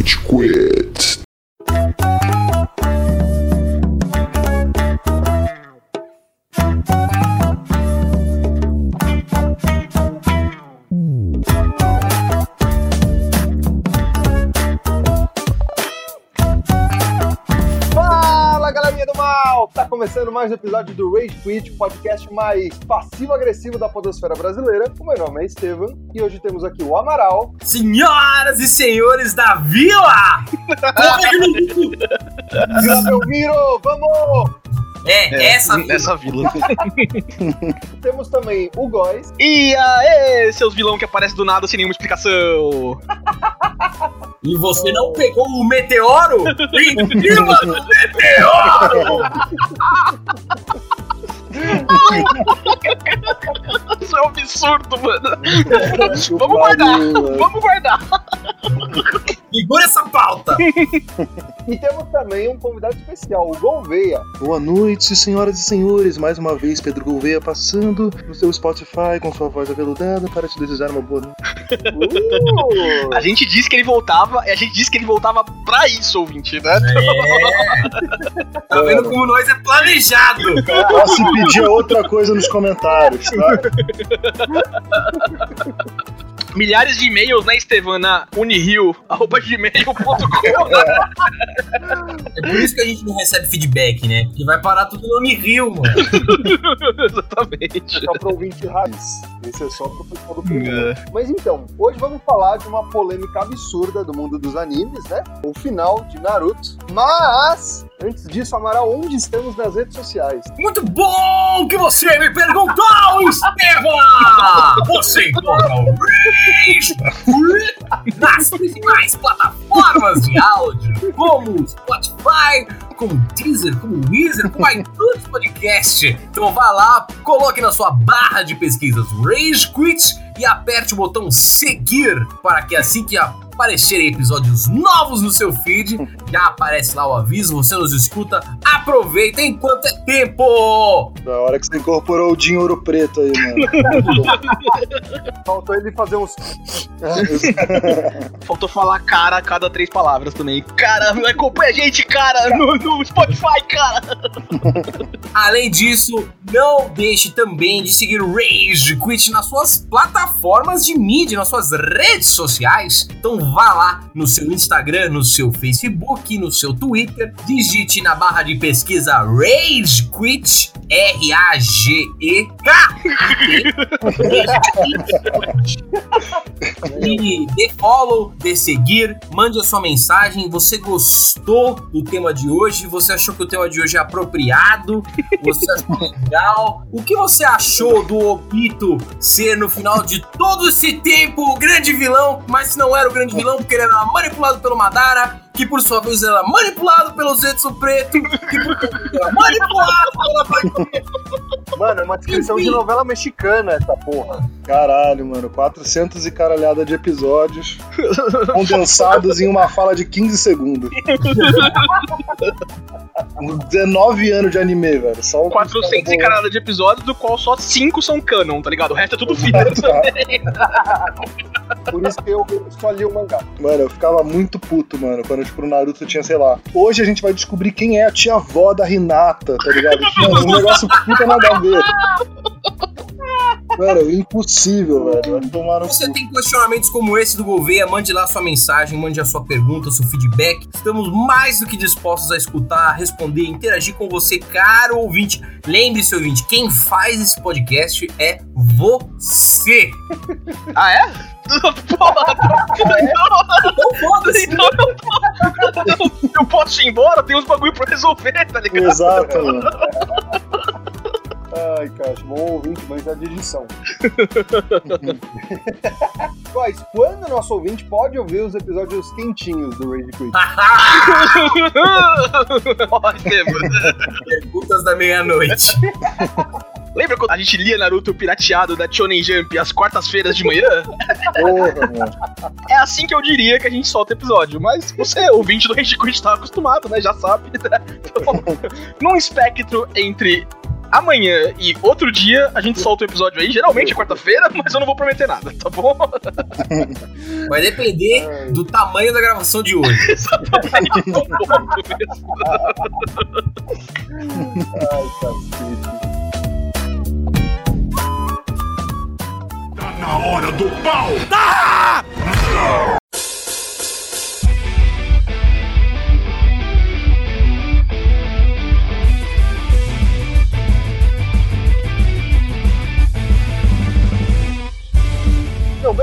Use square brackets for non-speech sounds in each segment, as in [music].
Rage Quit. Começando mais um episódio do Rage Quit, podcast mais passivo-agressivo da podosfera brasileira. O meu nome é Estevam e hoje temos aqui o Amaral. Senhoras e senhores da vila! Vila [laughs] Belmiro, vamos! É, essa vila. Nessa vila. [laughs] Temos também o Góis. E aê, seus vilão que aparecem do nada sem nenhuma explicação. [laughs] E você não pegou o meteoro? Em [laughs] cima do meteoro! Isso é um absurdo, mano. Vamos guardar, vamos guardar. Segura essa pauta! [laughs] E temos também um convidado especial, o Gouveia. Boa noite, senhoras e senhores. Mais uma vez, Pedro Gouveia passando no seu Spotify com sua voz aveludada para te desejar uma boa noite. Uh! [laughs] A gente disse que ele voltava, e a gente disse que ele voltava pra isso, ouvinte, né? É. Tá vendo como nós é planejado? Só se pedir outra coisa nos comentários, tá? [laughs] Milhares de e-mails, né, Estevam, na unirio.gmail.com. [laughs] É por isso que a gente não recebe feedback, né? Porque vai parar tudo no Unirio, mano. [laughs] Exatamente. Só pro ouvinte raiz. Esse é só pro pessoal do primeiro. Mas então, hoje vamos falar de uma polêmica absurda do mundo dos animes, né? O final de Naruto. Mas, antes disso, Amaral, onde estamos nas redes sociais? Muito bom que você me perguntou, [laughs] Estevam! Você encontra o Rage nas principais plataformas de áudio, como Spotify, como Deezer, como Weezer, como iTunes Podcast. Então vá lá, coloque na sua barra de pesquisas Rage Quit e aperte o botão seguir para que assim que aparecerem episódios novos no seu feed, [laughs] já aparece lá o aviso, você nos escuta, aproveita enquanto é tempo! Da hora que você incorporou o Dinho Ouro Preto aí, mano. [laughs] Faltou ele fazer uns. [laughs] Faltou falar cara a cada três palavras também. Cara, acompanha a gente, cara, no, no Spotify, cara. Além disso, não deixe também de seguir o Rage Quit nas suas plataformas de mídia, nas suas redes sociais. Então vá lá no seu Instagram, no seu Facebook, no seu Twitter, digite na barra de pesquisa Rage Quit, R-A-G-E-K. E dê follow, dê seguir, mande a sua mensagem. Você gostou do tema de hoje? Você achou que o tema de hoje é apropriado? Você achou [laughs] legal? O que você achou do Obito ser, no final de todo esse tempo, o grande vilão, mas não era o grande vilão porque ele era manipulado pelo Madara? Que por sua vez era manipulado pelo Zetsu Preto, que por sua vez era manipulado pela Mano, é uma descrição de novela mexicana essa porra. Caralho, mano. 400 e caralhada de episódios [laughs] condensados em uma fala de 15 segundos. 19 anos de anime, velho. Só um 400 e caralho de episódios, do qual só 5 são canon, tá ligado? O resto é tudo filler. [laughs] [laughs] Por isso que eu só li o mangá. Mano, eu ficava muito puto, mano, quando, tipo, no Naruto tinha, sei lá. Hoje a gente vai descobrir quem é a tia-avó da Hinata, tá ligado? Mano, um negócio puta nada a ver. Mano, impossível, velho. Tomar no Você cu. tem questionamentos como esse do Gouveia, mande lá sua mensagem, mande a sua pergunta, seu feedback. Estamos mais do que dispostos a escutar, responder, interagir com você, caro ouvinte. Lembre-se, ouvinte, quem faz esse podcast é você. ah, é? [laughs] Porra, Então foda-se. então eu posso, eu posso ir embora, tem uns bagulho pra resolver, tá ligado? Exato, mano. Ai, cara, bom ouvinte, mas é de edição. [laughs] Guys, quando o nosso ouvinte pode ouvir os episódios quentinhos do Rage Quit? [laughs] Ótimo. Perguntas da meia-noite. [laughs] Lembra quando a gente lia Naruto pirateado da Shonen Jump às quartas-feiras de manhã? Porra, mano. É assim que eu diria que a gente solta episódio. Mas você, ouvinte do Rage Quit, tá acostumado, né? Já sabe. Né? Então, num espectro entre amanhã e outro dia a gente solta o episódio aí. Geralmente é quarta-feira, mas eu não vou prometer nada, tá bom? [laughs] Vai depender do tamanho da gravação de hoje. [laughs] Exatamente. Ai, [laughs] cacete. Na hora do pau! Não,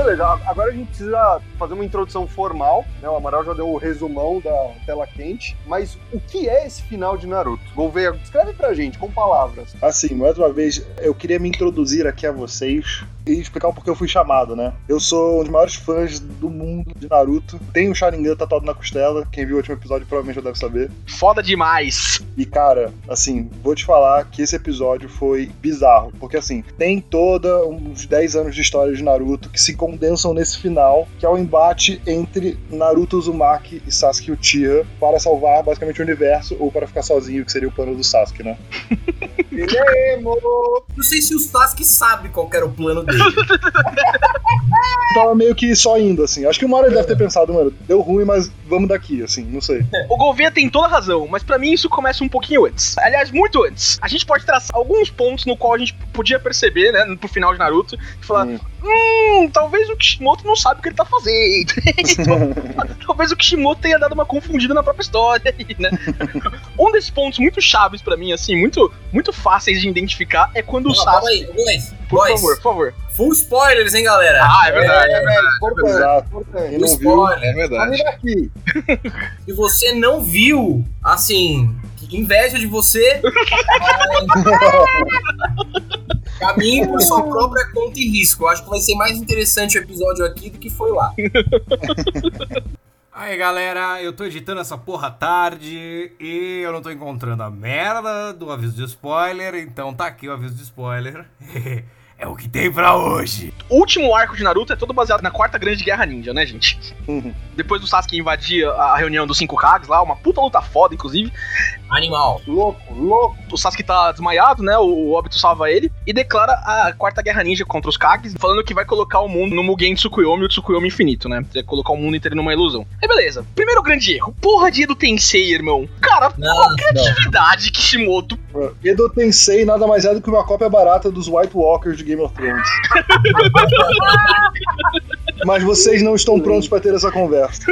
beleza. Agora a gente precisa fazer uma introdução formal, né? O Amaral já deu o resumão da tela quente. Mas o que é esse final de Naruto? Gouveia, descreve pra gente com palavras. Assim, mais uma vez, eu queria me introduzir aqui a vocês e explicar o porquê eu fui chamado, né? Eu sou um dos maiores fãs do mundo de Naruto. Tenho o Sharingan tatuado na costela. Quem viu o último episódio provavelmente já deve saber. Foda demais. E, cara, assim, vou te falar que esse episódio foi bizarro. Porque, assim, tem toda uns 10 anos de história de Naruto que se condensam nesse final, que é o embate entre Naruto Uzumaki e Sasuke Uchiha para salvar basicamente o universo ou para ficar sozinho, que seria o plano do Sasuke, né? Ele é emo! Não sei se o Sasuke sabe qual que era o plano dele. [laughs] Tava meio que só indo, assim. Acho que hora ele deve ter pensado, mano, deu ruim, mas vamos daqui, assim, não sei. O Gouveia tem toda a razão, mas pra mim isso começa um pouquinho antes. Aliás, muito antes. A gente pode traçar alguns pontos no qual a gente podia perceber, né, pro final de Naruto, e falar, Hum. hum, talvez o Kishimoto não sabe o que ele tá fazendo. [laughs] talvez o Kishimoto tenha dado uma confundida na própria história, aí, né? um desses pontos muito chaves pra mim, assim, muito, muito fáceis de identificar, é quando o Não, calma Sasuke... aí, boys. Por boys, favor, por favor. Full spoilers, hein, galera? Ah, é verdade. É, é, importante, importante. Quem não Full viu, spoiler. É verdade. Daqui. [laughs] Se você não viu, assim, que inveja de você. [laughs] Caminhe por sua própria conta e risco. Eu acho que vai ser mais interessante o episódio aqui do que foi lá. [laughs] Aí galera, eu tô editando essa porra tarde e eu não tô encontrando a merda do aviso de spoiler, então tá aqui o aviso de spoiler. É o que tem pra hoje. O último arco de Naruto é todo baseado na quarta grande guerra ninja, né, gente? Uhum. Depois do Sasuke invadir a reunião dos cinco Kages lá, uma puta luta foda, inclusive. Animal. Louco, louco. O Sasuke tá desmaiado, né? O Obito salva ele e declara a quarta guerra ninja contra os Kages, falando que vai colocar o mundo no Mugen Tsukuyomi, o Tsukuyomi infinito, né? Vai colocar o mundo inteiro numa ilusão. Aí beleza. Primeiro grande erro. Porra de Edo Tensei, irmão. Cara, Não, qual não. criatividade Kishimoto. Edo Tensei nada mais é do que uma cópia barata dos White Walkers de Game of Thrones. [laughs] Mas vocês não estão prontos pra ter essa conversa.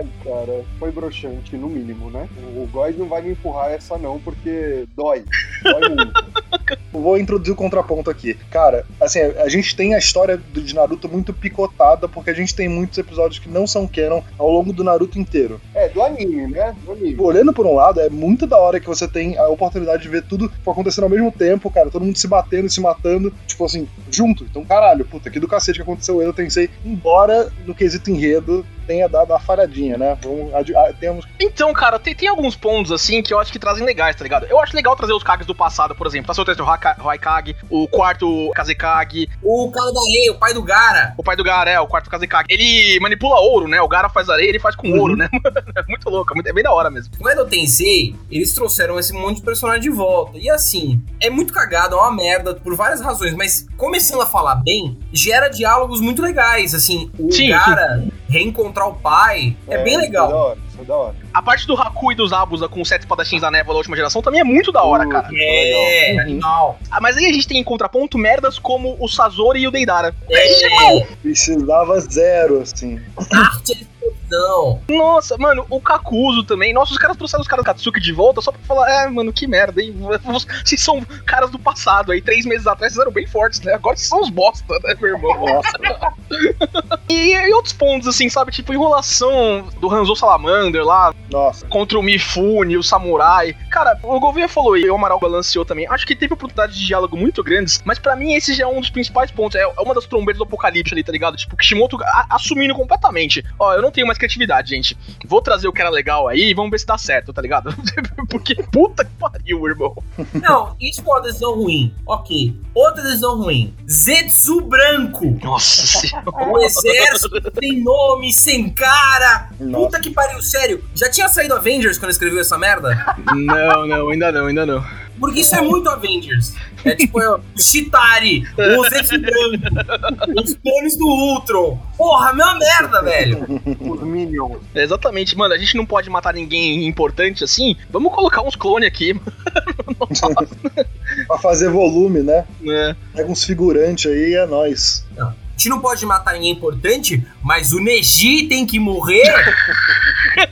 Ai, [laughs] cara, foi broxante, no mínimo, né? O Góis não vai me empurrar essa não, porque dói. Dói muito. [laughs] Vou introduzir o contraponto aqui. Cara, assim, a gente tem a história de Naruto muito picotada, porque a gente tem muitos episódios que não são canon ao longo do Naruto inteiro. É, do anime, né? Do anime. Olhando por um lado, é muito da hora que você tem a oportunidade de ver tudo acontecendo ao mesmo tempo, cara, todo mundo se batendo se matando, tipo assim, junto. Então, caralho, puta, que do cacete que aconteceu, eu pensei, embora no quesito enredo tenha dado uma falhadinha, né? Vamos, temos Então, cara, tem, tem alguns pontos, assim, que eu acho que trazem legais, tá ligado? Eu acho legal trazer os Kages do passado, por exemplo. Trazer o terceiro Raikage, o quarto Kazekage, O cara da areia, o pai do Gara. o pai do Gara, é, o quarto Kazekage. Ele manipula ouro, né? O Gara faz areia, ele faz com Uhum. ouro, né? [laughs] é muito louco, é é bem da hora mesmo. No Edo Tensei, eles trouxeram esse monte de personagem de volta. E assim, é muito cagado, é uma merda, por várias razões. Mas começando a falar bem, gera diálogos muito legais. Assim, o Sim, Gara reencontrar o pai é, bem Isso é da legal. hora, isso é da hora. A parte do Haku e dos Abusa com os sete espadachins da névoa da última geração também é muito da hora, Uh, cara. É, Uhum. animal. Ah, Mas aí a gente tem em contraponto merdas como o Sazori e o Deidara. É, precisava zero, assim. arte explosão. Nossa, mano, o Kakuzo também. Nossa, os caras trouxeram os caras do Katsuki de volta só pra falar, é, mano, que merda, hein? Vocês são caras do passado aí, três meses atrás vocês eram bem fortes, né? Agora vocês são os bosta, né, meu irmão? Nossa, [laughs] E, e outros pontos, assim, sabe? Tipo, enrolação do Hanzo Salamander lá nossa. contra o Mifune, o Samurai. Cara, o Gouveia falou e o Amaral balanceou também. Acho que teve oportunidades de diálogo muito grandes, mas pra mim esse já é um dos principais pontos. É uma das trombetas do apocalipse ali, tá ligado? Tipo, Kishimoto assumindo completamente. Ó, eu não tenho mais criatividade, gente. Vou trazer o que era legal aí e vamos ver se dá certo, tá ligado? [laughs] Porque puta que pariu, irmão. Não, isso foi uma decisão ruim. Ok. Outra decisão ruim. Zetsu branco. Nossa [laughs] senhora. O exército sem nome, sem cara. Nossa. Puta que pariu, sério. Já tinha saído Avengers quando escreveu essa merda? Não, Não, não, ainda não, ainda não. Porque isso é muito Avengers. É tipo é, o Chitari, o Zef Branco, os clones do Ultron. Porra, meu merda, velho. Os Minions. É, exatamente, mano, a gente não pode matar ninguém importante assim. Vamos colocar uns clones aqui. [laughs] pra fazer volume, né? É. Pega uns figurantes aí e é nóis. A gente não pode matar ninguém importante, mas o Neji tem que morrer. [laughs]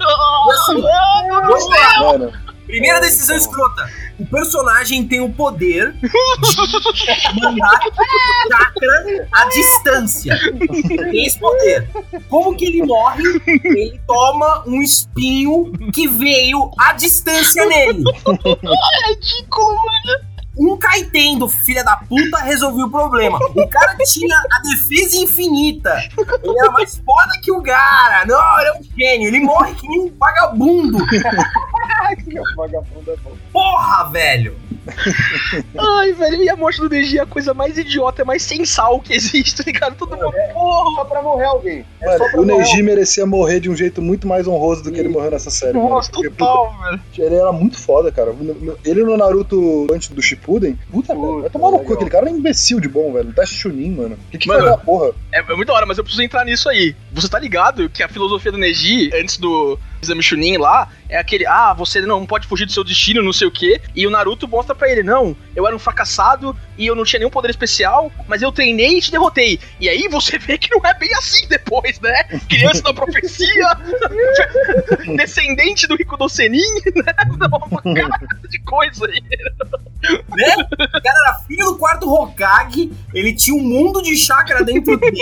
Lá. Mano, Primeira decisão escrota. O personagem tem o poder de mandar chakra à distância. Tem esse poder. Como que ele morre? Ele toma um espinho que veio à distância nele. É ridículo, mano. Um Kaitendo, filha da puta, resolveu o problema. O cara tinha a defesa infinita. Ele era mais foda que o Gara. Não, ele é um gênio. Ele morre que nem um vagabundo. [laughs] que vagabundo é bom. Porra, velho. [laughs] Ai, velho, e a morte do Neji é a coisa mais idiota, mais sem sal que existe, [laughs] tá ligado? Todo mundo, porra. Só pra morrer alguém. É mano pra o morrer Neji merecia morrer de um jeito muito mais honroso do que ele morreu nessa série. mano. Nossa, Porque, total, velho. puta, ele era muito foda, cara. Ele no Naruto antes do Shippuden, puta, velho. Vai tomar no cu. Aquele cara é um imbecil de bom, velho. Teste Chunin, mano. O que que Mano, porra? É, é muito da hora, mas eu preciso entrar nisso aí. Você tá ligado que a filosofia do Neji, antes do exame Chunin lá, é aquele, ah, você não pode fugir do seu destino, não sei o quê. E o Naruto mostra pra ele, não, eu era um fracassado e eu não tinha nenhum poder especial, mas eu treinei e te derrotei. E aí você [laughs] vê que não é bem assim depois, né? Criança da profecia, [laughs] descendente do Rico do Senin, [laughs] né? Uma cara de coisa aí. né? O cara era filho do quarto Hokage, ele tinha um mundo de chakra dentro dele.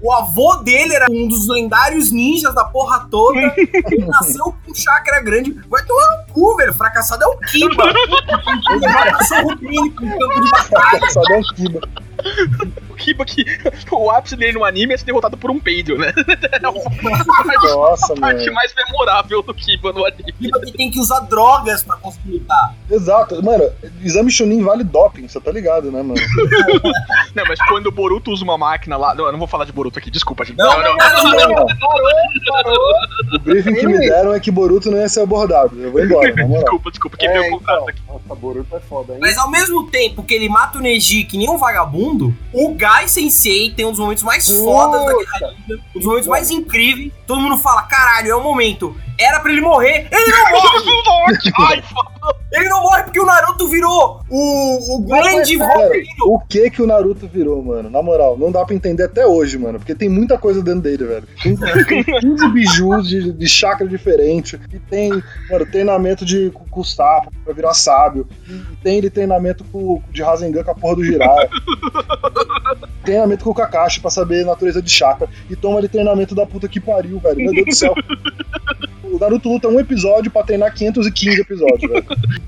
O avô dele era um dos lendários ninjas da porra toda. Ele [laughs] nasceu com chakra grande. Vai tomar no cu, velho. Fracassado é o Kiba. [laughs] Ele vai cachorro dele com campo de batalha. Só dá um kiba. O Kiba que o ápice dele no anime é ser derrotado por um peido, né? [laughs] É Nossa, a parte mano. mais memorável do Kiba no anime. Kiba que tem que usar drogas pra conseguir lutar. Exato. Mano, exame Chunin vale doping, você tá ligado, né, mano? [laughs] Não, mas quando o Boruto usa uma máquina lá. Não, eu não vou falar de Boruto aqui, desculpa, gente. Não, não, não, não. O briefing que me deram é que Boruto não ia ser abordado. Eu vou embora, na moral. Desculpa, desculpa, quebrei É, o contrato então. aqui. Nossa, Boruto é foda, hein? Mas ao mesmo tempo que ele mata o Neji que nem um vagabundo, o Gai Sensei tem um dos momentos mais Puta. fodas da Guerra Ninja, um dos momentos mais incríveis. Todo mundo fala, caralho, é o momento. Era pra ele morrer. Ele não morre! [laughs] [laughs] Ai, foda. Ele não morre porque o Naruto virou o, o grande Cara, Wolverine. o que que o Naruto virou, mano? Na moral, não dá pra entender até hoje, mano. Porque tem muita coisa dentro dele, velho. Tem, [laughs] tem 15 bijus de, de chakra diferente. E tem, mano, treinamento de, com, com o sapo pra virar sábio. E tem ele treinamento com, de Rasengan com a porra do Jiraiya. [laughs] treinamento com o Kakashi pra saber a natureza de chakra. E toma ele treinamento da puta que pariu, velho. Meu Deus do céu. [laughs] O Naruto luta um episódio pra treinar 515 episódios, velho.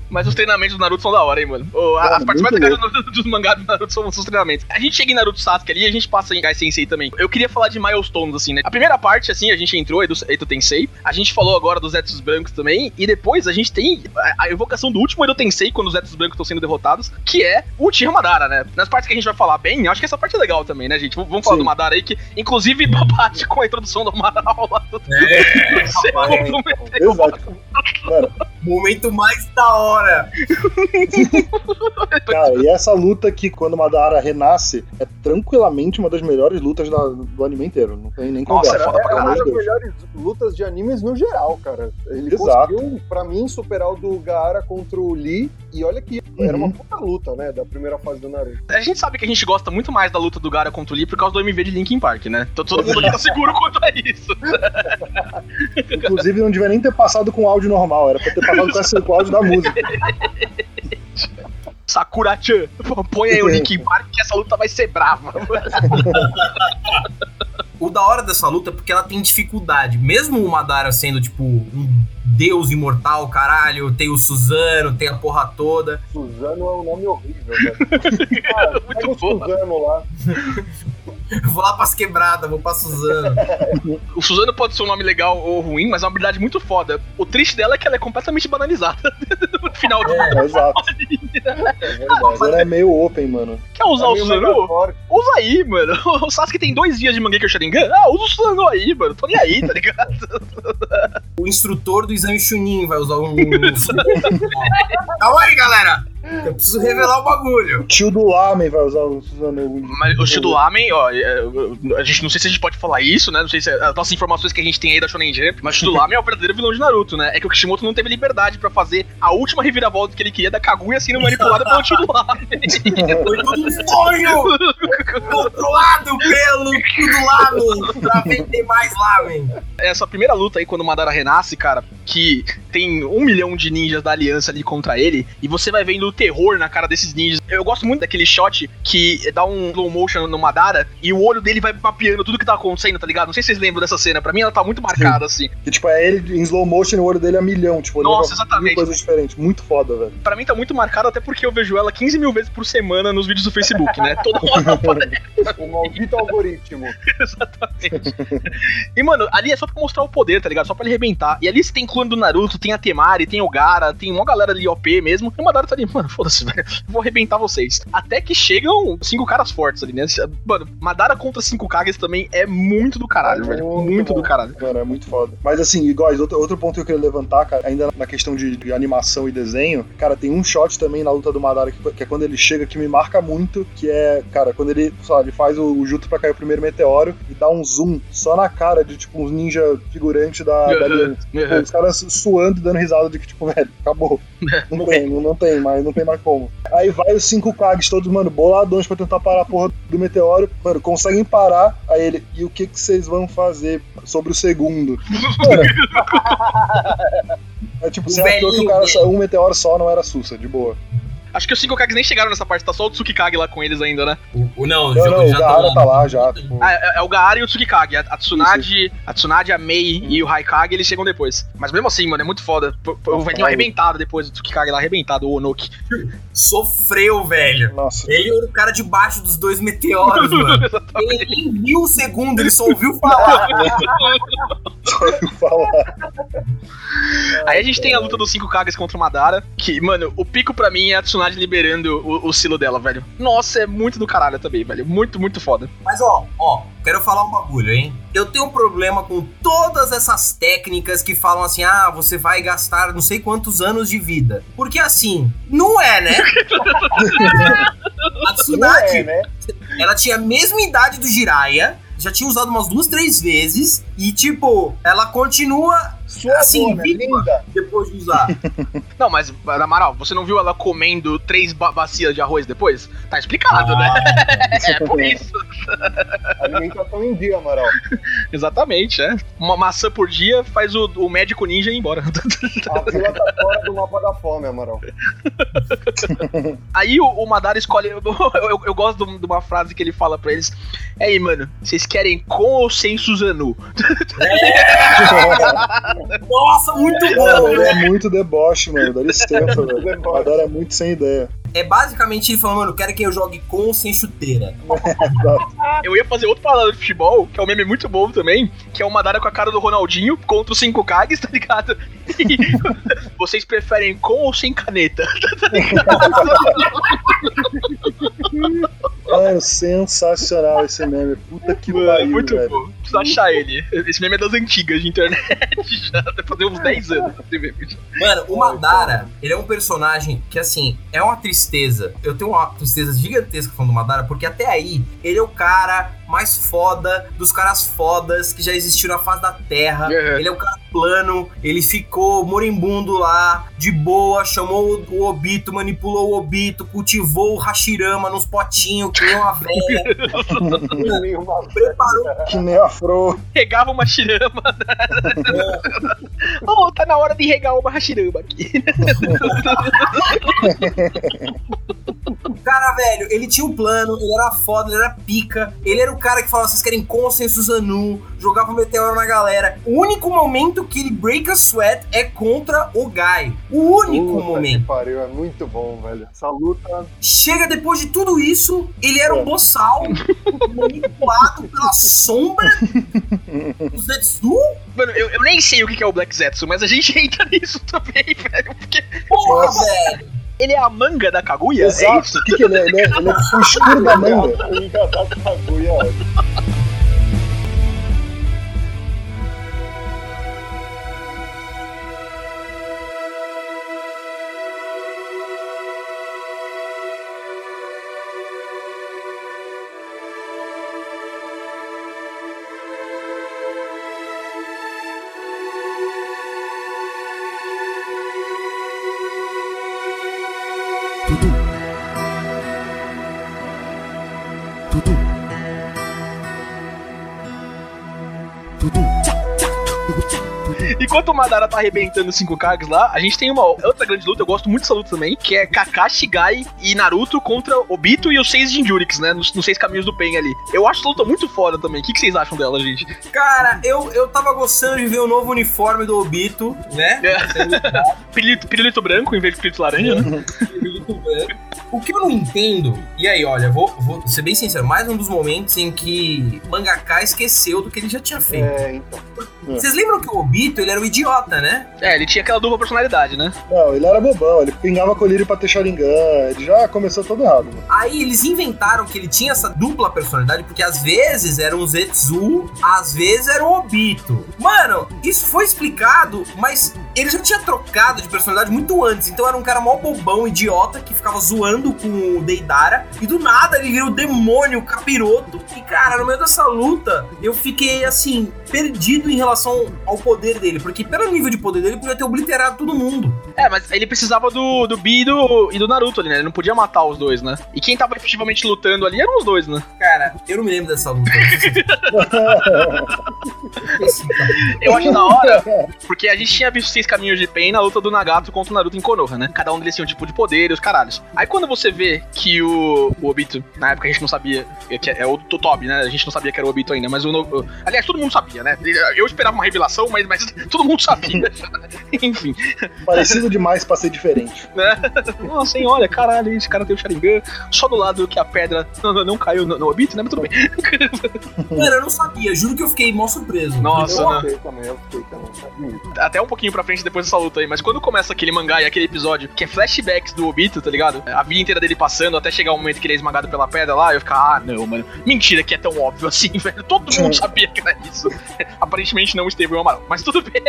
Mas os treinamentos do Naruto são da hora, hein, mano. A- Mano, as partes mais legais do- dos mangás do Naruto são os treinamentos. A gente chega em Naruto Sasuke ali e a gente passa em Gai Sensei também. Eu queria falar de milestones, assim, né? A primeira parte, assim, a gente entrou, Edo, Edo Tensei. A gente falou agora dos Zetsus brancos também. E depois a gente tem a, a evocação do último Edo Tensei, quando os Zetsus brancos estão sendo derrotados, que é o Uchiha Madara, né? Nas partes que a gente vai falar bem, acho que essa parte é legal também, né, gente? Vamos falar Sim. do Madara aí, que inclusive [laughs] bate com a introdução do Amaral lá do É, [laughs] Você rapaz. comprometeu. Exato. Mano, momento mais da hora. [laughs] Cara, e essa luta que quando Madara renasce é tranquilamente uma das melhores lutas da- do anime inteiro. Não tem nem Nossa, conversa. é foda pra É uma das melhores lutas de animes no geral, cara. Ele Exato. conseguiu, pra mim, superar o do Gaara contra o Lee. E olha que era Uhum. uma puta luta, né? Da primeira fase do Naruto. A gente sabe que a gente gosta muito mais da luta do Gara contra o Lee por causa do MV de Linkin Park, né? Então todo mundo aqui tá seguro quanto a isso. [laughs] Inclusive, não devia nem ter passado com áudio normal, era pra ter passado com, esse, com o áudio da música. [laughs] Sakura-chan, põe aí o [laughs] Linkin Park que essa luta vai ser brava. O da hora dessa luta é porque ela tem dificuldade. Mesmo o Madara sendo, tipo, um deus imortal, caralho, tem o Suzano, tem a porra toda. Suzano é um nome horrível, [laughs] velho. Cara, pega o boa. Suzano lá. Eu [laughs] vou lá pras quebradas, vou pra Suzano. [laughs] O Suzano pode ser um nome legal ou ruim, mas é uma habilidade muito foda. O triste dela é que ela é completamente banalizada [laughs] no final do. É, exato. Mas ela é meio open, mano. Quer usar o meio Suzano? Usa aí, mano. O Sasuke tem dois dias de Mangekyou Sharingan. Ah, usa o Suzano aí, mano. Tô nem aí, tá ligado? O instrutor do exame Chunin vai usar um. Calma aí, galera! Eu preciso revelar o bagulho. O tio do Lamen vai usar o Suzano. Mas o estilo do Lamen, ó, é, a gente não sei se a gente pode falar isso, né? Não sei se é as nossas informações que a gente tem aí da Shonen Jump, mas o estilo do Lamen é o verdadeiro vilão de Naruto, né? É que o Kishimoto não teve liberdade pra fazer a última reviravolta que ele queria da Kaguya sendo manipulada pelo tio do Lamen. Um sonho! Controlado pelo tudo lamen! Pra vender mais lamen! Essa primeira luta aí, quando o Madara renasce, cara, que tem um milhão de ninjas da aliança ali contra ele, e você vai vendo o terror na cara desses ninjas. Eu gosto muito daquele shot que dá um slow motion no Madara e o olho dele vai mapeando tudo que tá acontecendo, tá ligado? Não sei se vocês lembram dessa cena, pra mim ela tá muito marcada, assim. Que, tipo, é ele em slow motion e o olho dele é milhão. Tipo, Nossa, exatamente. mil coisas diferentes. Muito foda, velho. Pra mim tá muito marcada, até porque eu vejo ela 15 mil vezes por semana nos vídeos do Facebook, né? [laughs] Toda hora aparece. O maldito algoritmo. [laughs] Exatamente. E, mano, ali é só pra mostrar o poder, tá ligado? Só pra ele arrebentar. E ali você tem clone do Naruto, tem a Temari, tem o Gara, tem uma galera ali OP mesmo. E o Madara tá ali, mano, [laughs] foda-se, velho. Vou arrebentar vocês. Até que chegam cinco caras fortes ali, né? Mano, Madara contra cinco Kages também é muito do caralho, É velho. muito do caralho. Mano, é muito foda. Mas assim, igual, outro, outro ponto que eu queria levantar, cara, ainda na questão de, de animação e desenho, cara, tem um shot também na luta do Madara que, que é quando ele chega, que me marca muito, que é, cara, quando ele, sei lá, ele faz o, o Jutsu pra cair o primeiro meteoro e dá um zoom só na cara de, tipo, uns ninja figurante da, da. [laughs] Pô, os caras suando e dando risada de que, tipo, [laughs] velho, acabou. Não tem, não, não tem mais, não tem mais como. Aí vai os cinco Kages todos, mano, boladões pra tentar parar a porra do meteoro. Mano, conseguem parar. Aí ele, e o que que vocês vão fazer sobre o segundo? Mano, [laughs] é tipo, você achou que o cara saiu um meteoro só, não era Sussa, de boa. Acho que os cinco Kages nem chegaram nessa parte, tá só o Tsukikage lá com eles ainda, né? O, o- não, o Não, não, o já Gaara tá lá já. Tipo, Ah, é, é o Gaara e o Tsukikage. A, a Tsunade, a Tsunade, a Mei e o Haikage, eles chegam depois. Mas mesmo assim, mano, é muito foda. O velhinho arrebentado depois, o Tsukikage lá arrebentado, o Onoki. Sofreu, velho. Nossa, Ele era o cara debaixo dos dois meteoros, mano. [laughs] Ele nem viu o segundo, ele só ouviu falar. [laughs] só eu falar. Aí a gente tem a luta dos cinco Kages contra o Madara, que, mano, o pico pra mim é a Tsunade liberando o, o silo dela, velho. Nossa, é muito do caralho também, velho. Muito, muito foda. Mas ó, ó, quero falar um bagulho, hein? Eu tenho um problema com todas essas técnicas que falam assim: ah, você vai gastar não sei quantos anos de vida. Porque assim, não é, né? [laughs] A Não Tsunade, é, né? ela tinha a mesma idade do Jiraiya, já tinha usado umas duas, três vezes, e tipo, ela continua Sua Assim, dona, viva. linda. depois de usar. [laughs] Não, mas, na moral, você não viu ela comendo três ba bacias de arroz depois? Tá explicado, né? [laughs] É por isso. Alimentação em dia, Amaral. [laughs] Exatamente, é. Uma maçã por dia faz o, o médico ninja ir embora. A fila tá fora do mapa da fome, Amaral. Aí o, o Madara escolhe. Eu, eu- eu gosto de uma frase que ele fala pra eles. Aí, mano, vocês querem com ou sem Suzanu? Nossa, muito bom, é muito deboche, mano. Dá licença, velho. O Madara é muito sem ideia. É basicamente ele falando, mano, quero que eu jogue com ou sem chuteira. Eu ia fazer outro parada de futebol, que é um meme muito bom também, que é o Madara com a cara do Ronaldinho contra os 5 Kages, tá ligado? E [laughs] vocês preferem com ou sem caneta? [laughs] Mano, sensacional esse meme. Puta que Mano, pariu, muito velho. bom. Precisa achar ele. Esse meme é das antigas de internet. [laughs] Já deve fazer uns 10 anos esse meme. Mano, o Madara, ele é um personagem que, assim, é uma tristeza. Eu tenho uma tristeza gigantesca falando do Madara, porque até aí, ele é o cara mais foda dos caras fodas que já existiram na face da Terra. Uhum. Ele é o cara plano, ele ficou moribundo lá, de boa, chamou o, Obito, manipulou o Obito, cultivou o Hashirama nos potinhos, que nem uma velha, [laughs] preparou Que nem afro. Regava uma Hashirama. oh, tá na hora de regar uma Hashirama aqui. O [laughs] cara, velho, ele tinha um plano, ele era foda, ele era pica. Ele era o cara que falava, vocês querem consenso Zanu, jogava meteoro na galera. O único momento que ele break a sweat é contra o Guy. O único Puta momento. Que pariu, é muito bom, velho. Essa luta. Chega depois de tudo isso, ele era um boçal, [laughs] manipulado pela sombra [laughs] do Zetsu. Mano, eu, eu nem sei o que é o Black Zetsu, mas a gente [laughs] entra nisso também, velho. Porque Porra, velho. Ele é a manga da Kaguya? É Exato. isso? O que, que ele é? Ele é, ele é o escuro da manga. [laughs] O engatado da agulha, Enquanto o Madara tá arrebentando os 5 Kags lá, a gente tem uma outra grande luta, eu gosto muito dessa luta também, que é Kakashi, Gai e Naruto contra Obito e os seis Jinjurix, né? Nos, nos seis caminhos do Pen ali. Eu acho essa luta muito foda também. O que, que vocês acham dela, gente? Cara, eu, eu tava gostando de ver o novo uniforme do Obito, né? [laughs] Pirulito, pirulito branco em vez de pirulito laranja, né? O que eu não entendo, e aí, olha, vou, vou ser bem sincero, mais um dos momentos em que o mangaka esqueceu do que ele já tinha feito. É, então. Vocês lembram que o Obito, ele era o idiota, né? É, ele tinha aquela dupla personalidade, né? Não, ele era bobão, ele pingava colírio pra ter Sharingan, ele já começou todo errado, mano. Aí eles inventaram que ele tinha essa dupla personalidade, porque às vezes era um Zetsu, às vezes era um Obito. Mano, isso foi explicado, mas ele já tinha trocado de personalidade muito antes. Então era um cara mó bobão, idiota, que ficava zoando com o Deidara. E do nada ele vira o demônio, o capiroto. E cara, no meio dessa luta, eu fiquei assim, perdido em relação ao poder dele. Porque pelo nível de poder dele, ele podia ter obliterado todo mundo. É, mas ele precisava do, do Bi e do, e do Naruto ali, né? Ele não podia matar os dois, né? E quem tava efetivamente lutando ali eram os dois, né? Cara, eu não me lembro dessa luta. [laughs] Eu acho da hora, porque a gente tinha visto seis caminhos de Pain na luta do Nagato contra o Naruto em Konoha, né? Cada um deles tinha um tipo de poder e os caralhos. Aí quando você vê que o, o Obito, na época a gente não sabia, que é o Totobi, né? A gente não sabia que era o Obito ainda, mas o, o- Aliás, todo mundo sabia, né? Eu esperava uma revelação, mas, mas [laughs] todo mundo sabia. [laughs] Enfim, Parecido demais pra ser diferente. [laughs] né? Nossa, hein, olha, caralho, esse cara tem o Sharingan, só do lado que a pedra não, não- não caiu no, no Obito, né? Mas tudo bem. [laughs] Mano, eu não sabia, juro que eu fiquei mó surpreso. Nossa, eu né? fiquei também, eu fiquei também. Até um pouquinho pra frente depois dessa luta aí, mas quando começa aquele mangá e aquele episódio que é flashbacks do Obito, tá ligado? A vida inteira dele passando até chegar o momento que ele é esmagado pela pedra lá, eu ficar, ah, não, mano. Mentira que é tão óbvio assim, velho. Todo mundo sabia que era isso. Aparentemente não esteve o Amaral, mas tudo bem.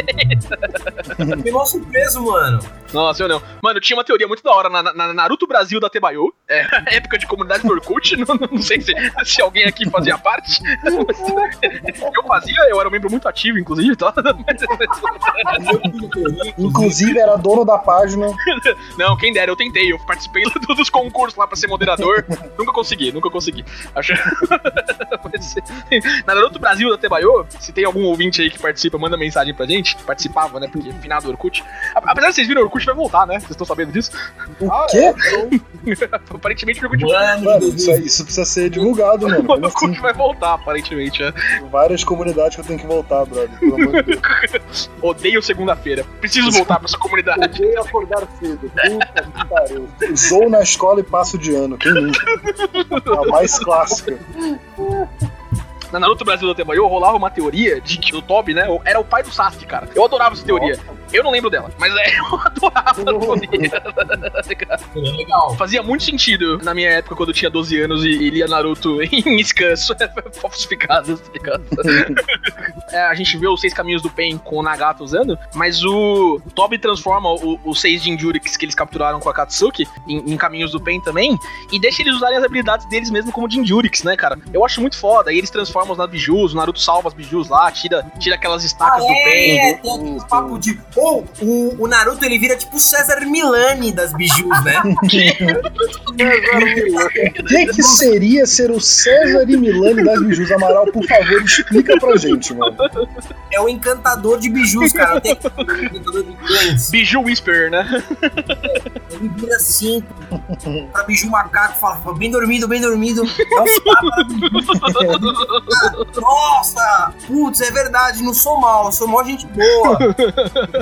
Fiquei mó surpreso, mano. Nossa, eu não. Mano, tinha uma teoria muito da hora na, na- na Naruto Brasil da Tebayo, é, [laughs] época de comunidade do Orkut, [laughs] não, não sei se, se alguém aqui fazia parte. [laughs] eu fazia, eu era um membro muito ativo, inclusive, tá? Inclusive, era dono da página. Não, quem dera, eu tentei, eu participei do- dos concursos lá pra ser moderador. nunca consegui, nunca consegui. Acho... Mas, Na Naruto Brasil da Tebayo, se tem algum ouvinte aí que participa, manda mensagem pra gente. Participava, né? Porque final do Orkut. Apesar de vocês virem, o Orkut vai voltar, né? Vocês estão sabendo disso? O Ah, quê? [laughs] Aparentemente o Orkut, Mano, Mano, isso, isso precisa ser divulgado, mano. [laughs] o Orkut assim? vai voltar, aparentemente. é. Várias comunidades que eu tenho que voltar, brother. Pelo amor de Deus. [laughs] Odeio segunda-feira. Preciso voltar pra essa comunidade. Odeio acordar cedo. Puta que pariu. Zou na escola e passo de ano. Quem nunca? A mais clássica. Na Naruto Brasil da Tebayo rolava uma teoria de que o Tobi, né, era o pai do Sasuke, cara. Eu adorava essa teoria. Eu não lembro dela, mas é, eu adorava a teoria. Seria legal. Fazia muito sentido na minha época, quando eu tinha 12 anos e, e lia Naruto em escanso, falsificados, tá ligado? É, a gente vê os seis caminhos do Pen com o Nagato usando, mas o Tobi transforma os seis Jinjurix que eles capturaram com a Katsuki em, em caminhos do Pen também, e deixa eles usarem as habilidades deles mesmo como Jinjurix, né, cara? Eu acho muito foda. E eles transformam os nas bijus, o Naruto salva as bijus lá, tira, tira aquelas estacas do Pen. é, tem aquele papo de Ou o, o Naruto ele vira tipo o César Milani das bijus, né? [laughs] O que, que seria ser o César e Milani das bijus? Amaral, por favor, explica pra gente, mano. É o encantador de bijus, cara. Tem o encantador de cães. Biju Whisperer, né? Ele vira assim pra biju macaco fala, fala, bem dormido, bem dormido. Biju. [laughs] Nossa! Putz, é verdade, não sou mal, eu sou mó gente boa.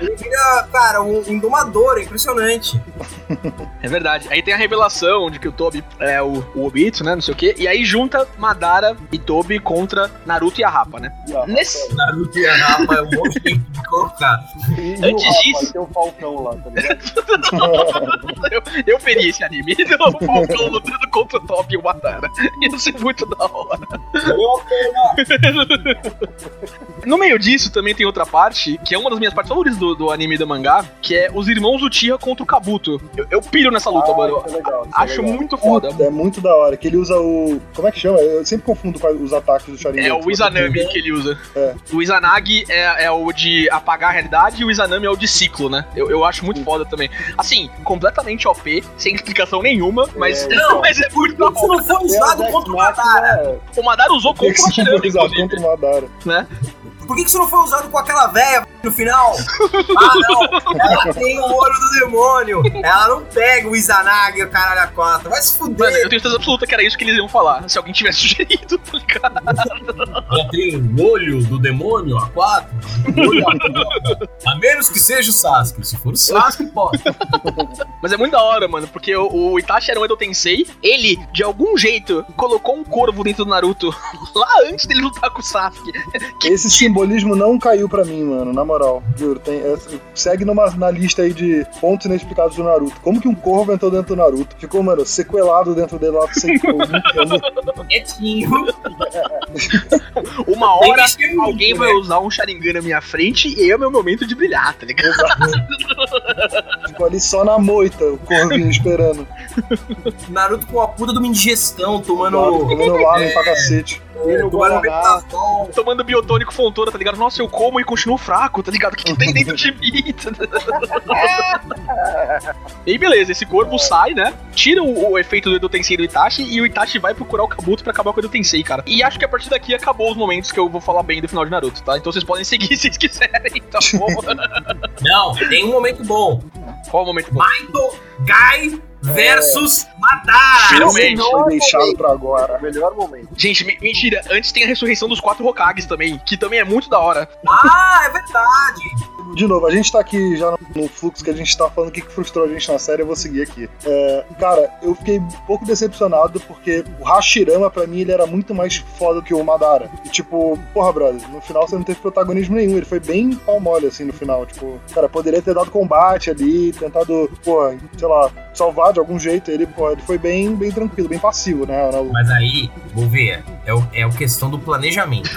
Ele vira, cara, um, um domador, é impressionante. É verdade. Aí tem a revelação de que o Tobi é o, o Obito, né? Não sei o quê. E aí junta Madara e Tobi contra Naruto e a Rapa, né? Nesse, Naruto e a Rapa é um monte de colocar. E, Antes e o Rafa, disso- tem o Falcão lá, tá ligado? [laughs] eu, eu veria esse anime. [laughs] O Falcão lutando contra o Tobi e o Madara. Ia ser muito da hora. [laughs] No meio disso, também tem outra parte, que é uma das minhas partes favoritas do, do anime e do mangá, que é os irmãos Uchiha contra o Kabuto. Eu, eu piro nessa luta, Ah, mano. isso é legal, isso é Acho legal. muito foda. Puta, é muito da hora. Que ele usa o. Como é que chama? Eu sempre confundo com os ataques do Sharingan. É o Izanami que ele usa. É. O Izanagi é, é o de apagar a realidade e o Izanami é o de ciclo, né? Eu, eu acho muito foda também. Assim, completamente OP, sem explicação nenhuma, mas, É. Não, [laughs] mas é muito da Isso hora. não foi usado contra o Madara. é, O Madara usou contra o inclusive, contra o Madara. né? Por que que isso não foi usado com aquela véia no final? Ah, não. Ela tem o olho do demônio. Ela não pega o Izanagi, o caralho a quatro. Vai se Mano, fuder. eu tenho certeza absoluta que era isso que eles iam falar, se alguém tivesse [laughs] sugerido, tá ligado? Ela tem o olho do demônio, a quatro. Olho a... a menos que seja o Sasuke. Se for o Sasuke, pode. Mas é muito da hora, mano, porque o, o Itachi era um Edo Tensei, ele, de algum jeito, colocou um corvo dentro do Naruto, [laughs] lá antes dele lutar com o Sasuke. Esse simbolismo não caiu pra mim, mano, na moral. Juro. Tem, é, segue numa, na lista aí de pontos inexplicados do Naruto. Como que um corvo entrou dentro do Naruto? Ficou, mano, sequelado dentro dele lá sem [laughs] Quietinho. [laughs] Uma hora alguém muito, vai né? usar um Sharingan na minha frente e é o meu momento de brilhar, tá ligado? [laughs] Ficou ali só na moita, o corvinho esperando. Naruto com a puta de uma indigestão, tomando. Comendo lamen pra cacete. Ele, o tomando Guaraná. Tomando biotônico fontora, tá ligado? Nossa, eu como e continuo fraco, tá ligado? O que, que tem dentro de mim? [laughs] e aí, beleza, esse corvo sai, né? Tira o, o efeito do Edo Tensei do Itachi e o Itachi vai procurar o Kabuto pra acabar com o Edo Tensei, cara. E acho que a partir daqui acabou os momentos que eu vou falar bem do final de Naruto, tá? Então vocês podem seguir [laughs] se vocês quiserem, tá bom? Não, tem um momento bom. Qual o momento bom? Maito Gai versus Madara. Finalmente. Foi deixado pra agora. Melhor momento. Gente, me- mentira, antes tem a ressurreição dos quatro Hokages também, que também é muito da hora. Ah, é verdade. De novo, a gente tá aqui já no, fluxo que a gente tá falando o que, que frustrou a gente na série, eu vou seguir aqui. É, cara, eu fiquei um pouco decepcionado porque o Hashirama, pra mim, ele era muito mais foda que o Madara. E tipo, porra, brother, no final você não teve protagonismo nenhum, ele foi bem pau mole, assim, no final. Tipo, cara, poderia ter dado combate ali, tentado, porra, sei lá, salvar de algum jeito. Ele, porra, ele foi bem, bem tranquilo, bem passivo, né? Mas aí, vou ver, é, o, é a questão do planejamento.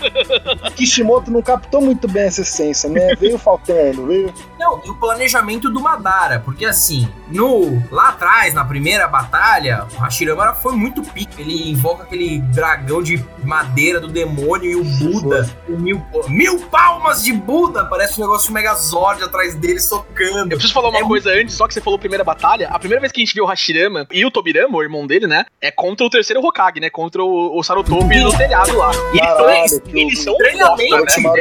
[laughs] Kishimoto não captou muito bem essa essência, né? Veio faltando, veio. Não, e o planejamento do Madara, porque assim, no lá atrás, na primeira batalha, o Hashirama foi muito pique. Ele invoca aquele dragão de madeira do demônio e o Buda. o mil, mil palmas de Buda! Parece um negócio Megazord atrás dele socando. Eu preciso falar uma É coisa antes, só que você falou primeira batalha. A primeira vez que a gente viu o Hashirama e o Tobirama, o irmão dele, né? É contra o terceiro Hokage, né? Contra o, o Sarutobi no telhado lá. E eles, Caralho, são- que eles o- são os treinamento, bosta, né?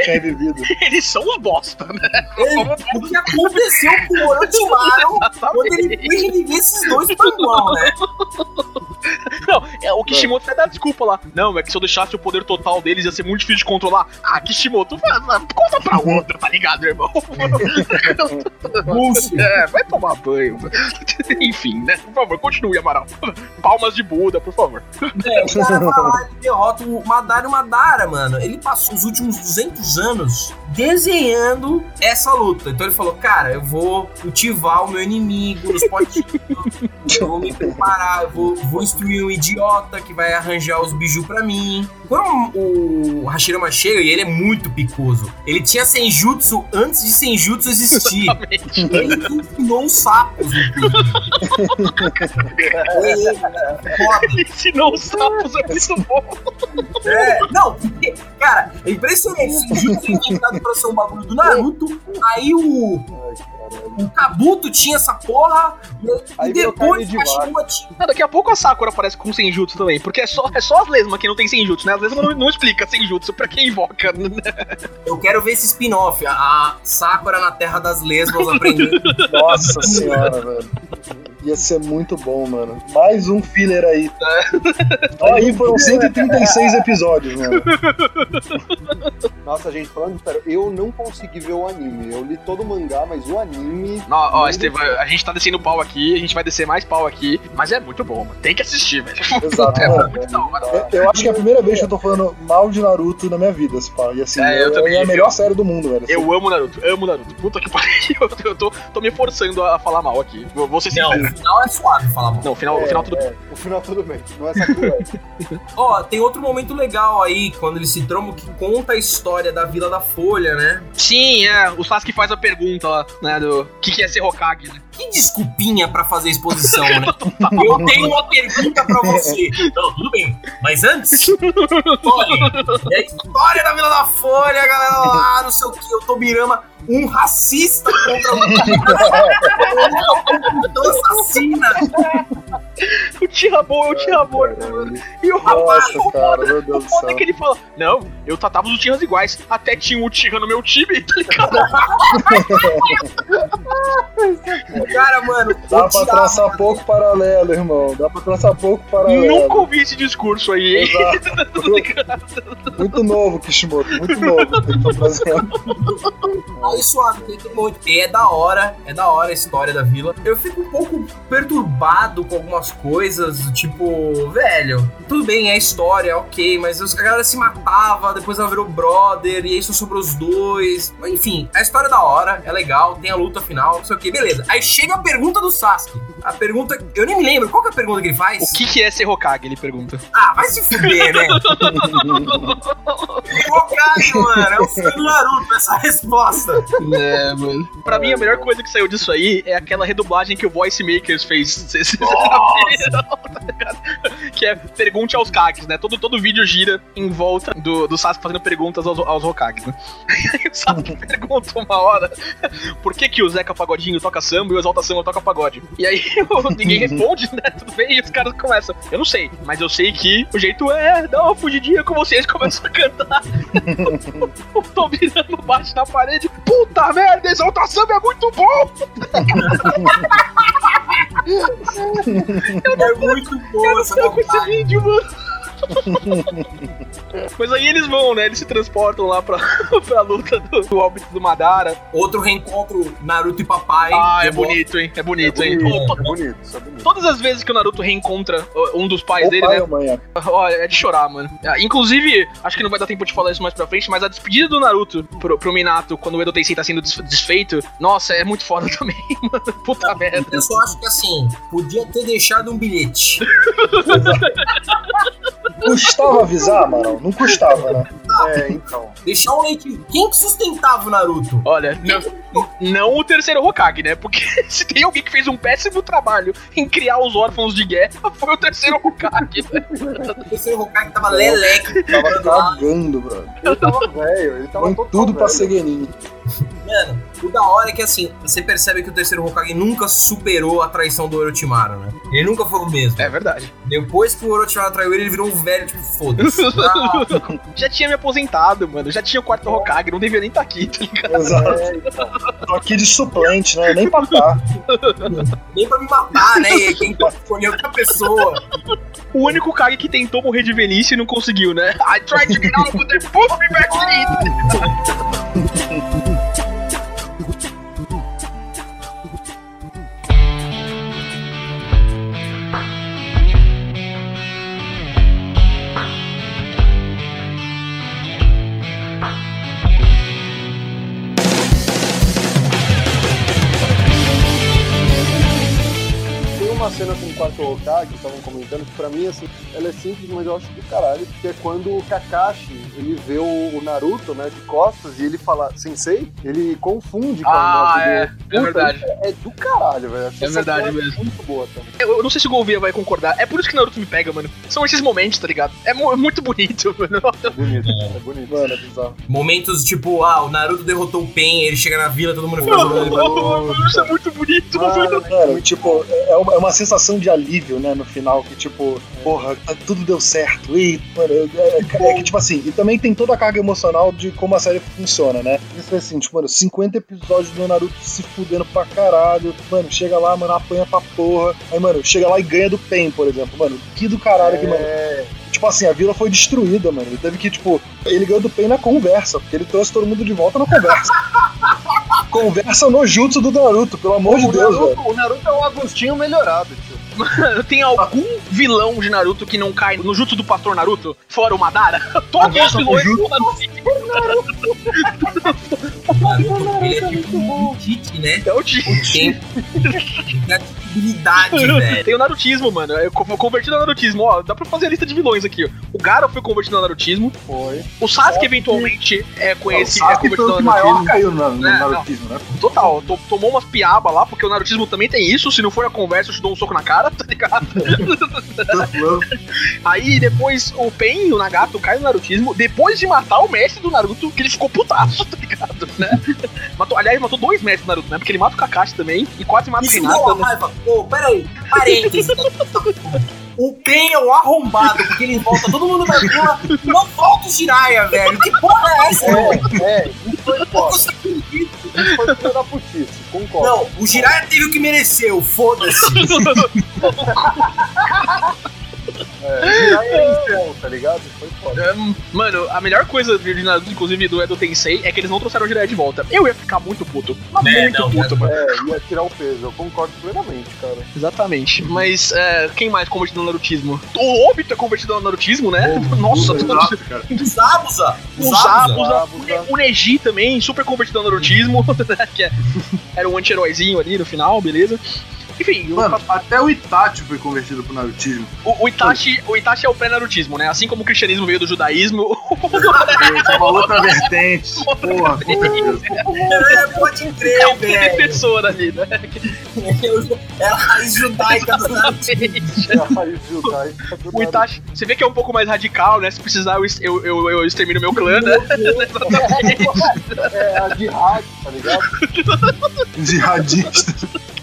[laughs] Eles são os bosta, né? Ei, o que aconteceu com o Orochimaru quando ele foi reviver esses dois panguão, né? Não, é, o Kishimoto vai dar desculpa lá. Não, é que se eu deixasse o poder total deles ia ser muito difícil de controlar. Ah, Kishimoto, conta pra outra, tá ligado, irmão? [laughs] É, vai tomar banho. [laughs] Enfim, né? Por favor, continue, Amaral. Palmas de Buda, por favor. É, o cara vai lá e derrota o Madara Madara, mano. Ele passou os últimos 200 anos desenhando essa luta. Então ele falou: cara, eu vou cultivar o meu inimigo nos potinhos, eu vou me preparar, eu vou, vou instruir um idiota que vai arranjar os bijus pra mim. Quando o Hashirama chega, e ele é muito picoso, ele tinha Senjutsu antes de Senjutsu existir. Exatamente. Ele ensinou os sapos. Ele-. Ensinou os sapos, é muito bom. É, não, porque, cara, é impressionante. Senjutsu é inventado pra ser um bagulho do Naruto, aí o, o Kabuto tinha essa porra, e, Aí e depois o Hashirama tinha. Ah, daqui a pouco a Sakura aparece com Senjutsu também, porque é só, é só as lesmas que não tem Senjutsu, né? As lesmas não, não explica Senjutsu pra quem invoca. né? Eu quero ver esse spin-off, a, a Sakura na Terra das Lesmas [laughs] aprendendo. Nossa senhora, velho. Ia ser muito bom, mano. Mais um filler aí. Aí foram 136 episódios, mano. [laughs] Nossa, gente, falando sério, eu não consegui ver o anime. Eu li todo o mangá, mas o anime. Ó, ó, Não, Estevam, a gente tá descendo pau aqui, a gente vai descer mais pau aqui, mas é muito bom, mano. Tem que assistir, velho. Exato, [laughs] É mano. muito da hora. Eu, eu acho que é a primeira vez que eu tô falando mal de Naruto na minha vida, esse pá. E assim, É, eu é, também, é a eu- melhor série do mundo, velho. Eu amo Naruto, amo Naruto. Puta que [laughs] pariu, eu tô, tô me forçando a falar mal aqui. Ser Não, sincero. O final é suave falar mal. Não, o final, o final tudo É, o final tudo bem. Não é. [laughs] Ó, tem outro momento legal aí, quando eles se trombam, que conta a história da Vila da Folha, né? Sim, é. O Sasuke faz a pergunta lá, né? Do que, que é ser Hokage, né? Que desculpinha pra fazer exposição, né? [laughs] Eu tenho uma pergunta pra você. Não, tudo bem. Mas antes, olha, é a história da Vila da Folha, galera lá, não sei o que, o Tobirama, um racista contra um então [laughs] assassina. O Tiramon é o Tiramon, né, mano? E o rapaz, Nossa, o cara, foda, meu o Deus do foda é que ele fala: Não, eu tratava os Tihans iguais. Até tinha um Tihan no meu time, tá ligado? [laughs] Cara, mano, Dá pra tirava- traçar pouco paralelo, irmão. Dá pra traçar pouco paralelo. Nunca ouvi esse discurso aí, hein? Exato. [laughs] Muito novo, Kishimoto. Muito novo que tá. [laughs] Aí suave, tem é da hora, é da hora a história da vila. Eu fico um pouco perturbado com algumas coisas, do tipo, velho, tudo bem, é história, ok, mas os- a galera se matava, depois ela virou brother, e aí só sobrou os dois. Enfim, a história é da hora, é legal, tem a luta final, não sei o que, beleza. Aí chega a pergunta do Sasuke. A pergunta, eu nem me lembro, qual que é a pergunta que ele faz? O que, que é ser Hokage? Ele pergunta. Ah, vai se fuder, né? [laughs] Hokage, mano, é o filho do Naruto, essa resposta. É, mano. Pra mim, a melhor coisa que saiu disso aí é aquela redublagem que o Voice Makers fez. [laughs] Vocês tá ligado? [laughs] que é pergunte aos Kages, né? Todo, todo vídeo gira em volta do, do Sasuke fazendo perguntas aos, aos Hokages, né? Aí [laughs] o Sasuke [laughs] pergunta uma hora por que, que o Zeca Pagodinho toca samba e o Exalta Samba toca pagode. E aí ninguém responde, né? Tudo bem, e os caras começam. Eu não sei, mas eu sei que o jeito é dar uma fugidinha com vocês começam a cantar. o Tobirama bate na parede. Puta merda, Exalta Samba é muito bom! [laughs] É muito Eu não essa tô com esse montagem. vídeo, mano. [laughs] Mas aí eles vão, né? Eles se transportam lá pra, [laughs] pra luta do, do óbito do Madara. Outro reencontro Naruto e papai. Ah, é bonito, hein? É bonito, hein? bonito, Pô, é bonito, isso é bonito. Todas as vezes que o Naruto reencontra um dos pais dele, pai né? mãe, é. Olha, é de chorar, mano. Ah, Inclusive, acho que não vai dar tempo de falar isso mais pra frente, mas a despedida do Naruto pro, pro Minato, quando o Edo Tensei tá sendo des- desfeito, nossa, é muito foda [laughs] também, mano. Puta merda. Eu só acho que assim, podia ter deixado um bilhete. Custava avisar, mano? Não custava, né? É, então. Deixar um leite. Quem que sustentava o Naruto? Olha, não, não o terceiro Hokage, né? Porque [laughs] se tem alguém que fez um péssimo trabalho em criar os órfãos de guerra, foi o terceiro Hokage. né? O terceiro Hokage tava leleque. Tava cagando, brother. Ele tava velho, ele tava Põe total tudo pra ser Genin. Mano, o da hora é que assim, você percebe que o terceiro Hokage nunca superou a traição do Orochimaru, né? Ele nunca foi o mesmo. É verdade. Depois que o Orochimaru traiu ele, ele virou um velho, tipo, foda-se. Ah, [laughs] Já tinha me aposentado, mano. Já tinha o quarto Hokage, não devia nem estar aqui, tá ligado? Exato. É. Tô aqui de suplente, né? Nem pra tá. nem pra me matar, né? E Quem escolher outra pessoa. O único Kage que tentou morrer de velhice e não conseguiu, né? I tried to get out, they put me back in. Cena com o quarto Hokage, que estavam comentando, que pra mim, assim, ela é simples, mas eu acho que caralho, que é quando o Kakashi, ele vê o, o Naruto, né, de costas, e ele fala Sensei, ele confunde com Ah, nota é. do... É verdade. É, é do caralho, velho. É verdade mesmo. muito boa também. Eu, eu não sei se o Golvia vai concordar. É por isso que Naruto me pega, mano. São esses momentos, tá ligado? É, mu- é muito bonito, [laughs] mano. É bonito, é bonito. Mano, é bizarro. Momentos tipo, ah, o Naruto derrotou o Pen, ele chega na vila, todo mundo fica jogando. [laughs] Isso é muito bonito, mano. Cara, tipo, é uma, é uma sensação de alívio, né, no final, que tipo, porra, tá- tudo deu certo. E, mano, é, é- é que, tipo assim, e também tem toda a carga emocional de como a série funciona, né? Isso é assim, tipo, mano, 50 episódios do Naruto se fudendo pra caralho. Mano, chega lá, mano, apanha pra porra. Aí, mano, chega lá e ganha do Pen, por exemplo. Mano, que do caralho que, mano. É, Tipo assim, a vila foi destruída, mano. Ele teve que, tipo, ele ganhou do Pen na conversa, porque ele trouxe todo mundo de volta na conversa. [laughs] conversa no jutsu do Naruto, pelo amor de o, Deus, velho. Naruto, o Naruto é o Agostinho melhorado, tio. Mano, [laughs] tem algum vilão de Naruto que não cai no jutsu do pastor Naruto? Fora o Madara? [laughs] Todos os vilões do Naruto. O Naruto, ele é tipo um Tite, né? É o Tite. Tem criatividade, velho. Tem o Narutismo, mano. Eu co- convertido ao Narutismo. Ó, dá pra fazer a lista de vilões aqui, ó. O Gara foi convertido ao Narutismo. Foi. O Sasuke, eventualmente, é Não, o conhecido, é Sasuke foi convertido o maior caiu no, no É, não. narutismo, né? Total, to- tomou umas piaba lá, porque o Narutismo também tem isso. Se não for a conversa, eu te dou um soco na cara, [laughs] tá ligado? [laughs] Aí depois o Pen, o Nagato, cai no Narutismo. Depois de matar o mestre do Naruto, que ele ficou putaço, [laughs] tá ligado? Né? Matou, aliás, matou dois mestres do Naruto, né? Porque ele mata o Kakashi também e quase mata o deu né? Pô, peraí, parênteses. O Pen é um arrombado, porque ele volta, todo mundo vai vila, não volta o Jiraiya, velho. Que porra é essa, velho? É, é, isso foi foda. Isso foi filho da putice, concordo. Não, o Jiraiya teve o que mereceu, foda-se. [laughs] É, tá ligado? Foi foda. É, Mano, a melhor coisa de Naruto, inclusive do Edo Tensei, é que eles não trouxeram o Jiraiya de volta. Eu ia ficar muito puto. Mas É, muito não, puto, mano. É, ia tirar o peso, eu concordo plenamente, cara. Exatamente. Mas é, quem mais convertido no Narutismo? O Obito é convertido no Narutismo, né? [laughs] Nossa, Exato, cara. O Zabuza. O Zabuza. O, Ne- o Neji também, super convertido no Narutismo, [laughs] que é- era um anti-heróizinho ali no final, beleza? Enfim, o- Mano, até o Itachi foi convertido pro narutismo. o, o Itachi, o Itachi é o pré-narutismo, né? Assim como o cristianismo veio do judaísmo, [laughs] É uma outra vertente. [laughs] Porra, com certeza. É, pode é crer, um velho. defensor ali, né? É a raiz judaica do Naruto. É a raiz judaica do O Itachi, você vê que é um pouco mais radical, né? Se precisar, eu, eu, eu, eu extermino meu clã, né? [laughs] Naruto. É a de rádio, tá ligado? Jihadista.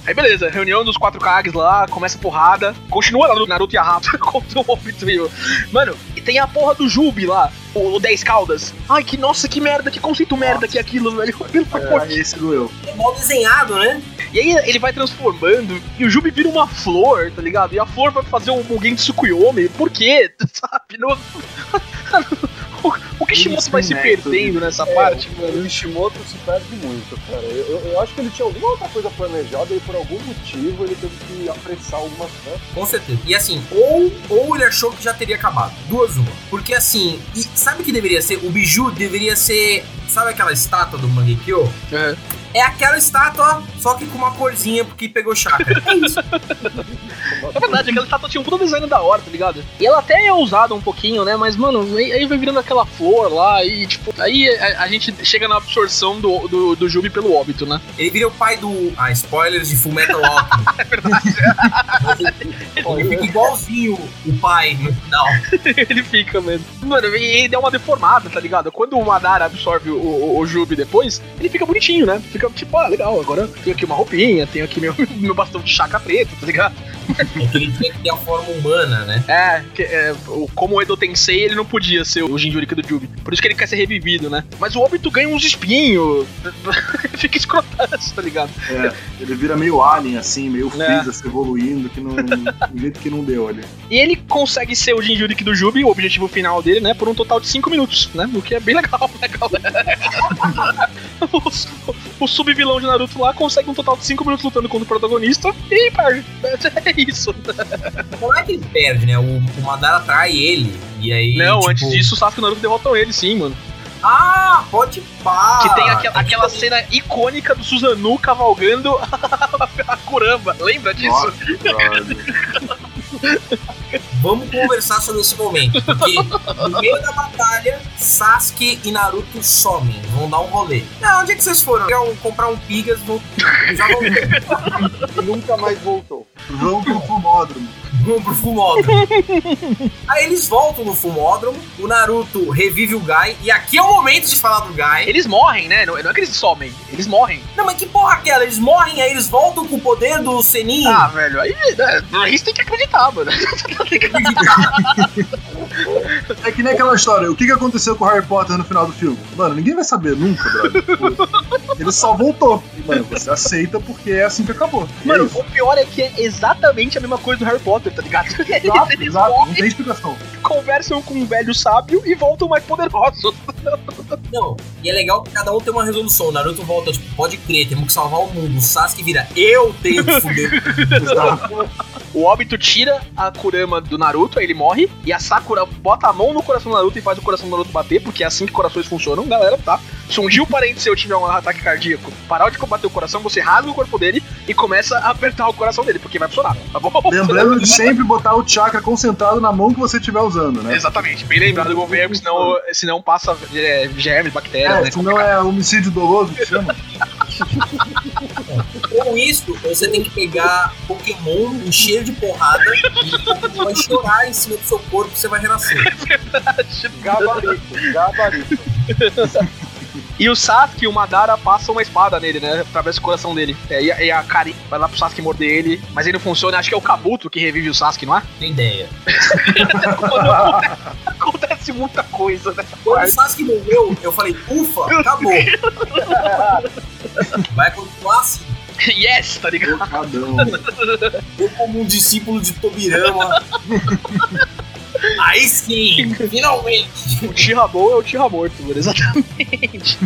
Aí beleza, reunião dos quatro Kages lá, começa a porrada, continua Naruto, Naruto e a Rato [laughs] contra o Obito e o... Mano, e tem a porra do Jubi lá, o, o 10 Caldas. Ai, que nossa, que merda, que conceito merda que é aquilo, velho. [laughs] Pelo amor É, esse doeu. É mal desenhado, né? E aí ele vai transformando e o Jubi vira uma flor, tá ligado? E a flor vai fazer um Mugen Tsukuyomi. Por quê? [laughs] Sabe? Não... o, o Kishimoto vai se perdendo nessa É, parte, o mano. Kishimoto se perde muito, cara. Eu, eu- eu acho que ele tinha alguma outra coisa planejada e por algum motivo ele teve que apressar algumas coisas. Com certeza. E assim, ou, ou ele achou que já teria acabado. Duas uma. Porque assim, e sabe o que deveria ser? O biju deveria ser. Sabe aquela estátua do Mangekyo? É. É aquela estátua, só que com uma corzinha porque pegou chakra. [laughs] É isso. É verdade, aquela estátua tinha um puta design da hora, tá ligado? E ela até é usada um pouquinho, né? Mas, mano, aí, aí vai virando aquela flor lá e, tipo, aí a, a gente chega na absorção do, do, do Jubi pelo óbito, né? Ele vira o pai do. Ah, spoilers de Full Metal Alchemist. [laughs] É verdade. [laughs] ele fica igualzinho o pai no final. ele fica mesmo. Mano, e ele dá uma deformada, tá ligado? Quando o Madara absorve o, o, o Jubi depois, ele fica bonitinho, né? Fica tipo, ah, legal, agora tenho aqui uma roupinha, tenho aqui meu, [laughs] meu bastão de chaca preto, tá ligado? É que ele tinha que ter a forma humana, né? É, que, é, o- como o Edo Tensei, ele não podia ser o Jinjuriki do Jubi. Por isso que ele quer ser revivido, né? Mas o Obito ganha uns espinhos. [laughs] Fica escrotaço, tá ligado? É, ele vira meio alien, assim, meio É. Freeza se evoluindo, que não. do jeito que não deu ali. E ele consegue ser o Jinjuriki do Jubi, o objetivo final dele, né? Por um total de 5 minutos, né? O que é bem legal, né, galera? [laughs] o, o sub-vilão de Naruto lá consegue um total de 5 minutos lutando contra o protagonista e perde. [laughs] É isso. Não é que ele perde, né? O, o Madara atrai ele. E aí. Não, tipo, antes disso, o Sasuke e o Naruto derrotam ele, sim, mano. Ah, pode pá! que tem aquela, aquela cena icônica do Susanoo cavalgando [laughs] a Kurama. Lembra disso? Nossa. [laughs] Vamos conversar sobre esse momento. Porque no meio da batalha, Sasuke e Naruto somem. Vão dar um rolê. Ah, onde é que vocês foram? Quer um- comprar um pigas, vão, já vão [laughs] nunca mais voltou. Vamos pro fumódromo. vão pro fumódromo. Aí eles voltam no fumódromo, o Naruto revive o Gai, e aqui é o momento de falar do Gai. Eles morrem, né? Não, é que eles somem, eles morrem. Não, mas que porra é aquela? Eles morrem, aí eles voltam com o poder do Senin. Ah, velho, aí né, isso tem que acreditar, mano. [laughs] É que nem aquela história, o que, que aconteceu com o Harry Potter no final do filme? Mano, ninguém vai saber nunca, brother. [laughs] Ele só voltou. E, mano, você aceita porque é assim que acabou. É Mano, isso. o pior é que é exatamente a mesma coisa do Harry Potter, tá ligado? Exato, [laughs] Eles exato, não morrem, tem explicação. conversam com um velho sábio e voltam mais poderosos. Não, e é legal que cada um tem uma resolução. O Naruto volta, tipo, pode crer, temos que salvar o mundo. O Sasuke vira, eu tenho que fuder. Exato. O Obito tira a Kurama do Naruto, aí ele morre, e a Sakura bota a mão no coração do Naruto e faz o coração do Naruto bater, porque é assim que corações funcionam, galera, tá? Se um dia o parente seu tiver um ataque cardíaco, parar de combater o coração, você rasga o corpo dele e começa a apertar o coração dele, porque vai funcionar, tá bom? [laughs] Lembrando de sempre botar o chakra concentrado na mão que você estiver usando, né? Exatamente, bem lembrado do governo, senão, senão passa é, germes, bactérias, É, né? senão é homicídio doloso que chama. [laughs] Com isso, você tem que pegar Pokémon, encher de porrada, e vai chorar em cima do seu corpo e você vai renascer. [laughs] Gabarito, gabarito. [laughs] E o Sasuke e o Madara passam uma espada nele, né? Através do coração dele. É, e, a, e a Kari vai lá pro Sasuke morder ele, mas ele não funciona. Acho que é o Kabuto que revive o Sasuke, não é? Tem ideia. [laughs] Acontece muita coisa, né? Quando o Sasuke morreu, eu falei, ufa, acabou. Vai continuar assim. [laughs] yes, tá ligado? Eu [laughs] como um discípulo de Tobirama. [laughs] Aí sim, finalmente. O Tira bom é o Tira morto. Exatamente.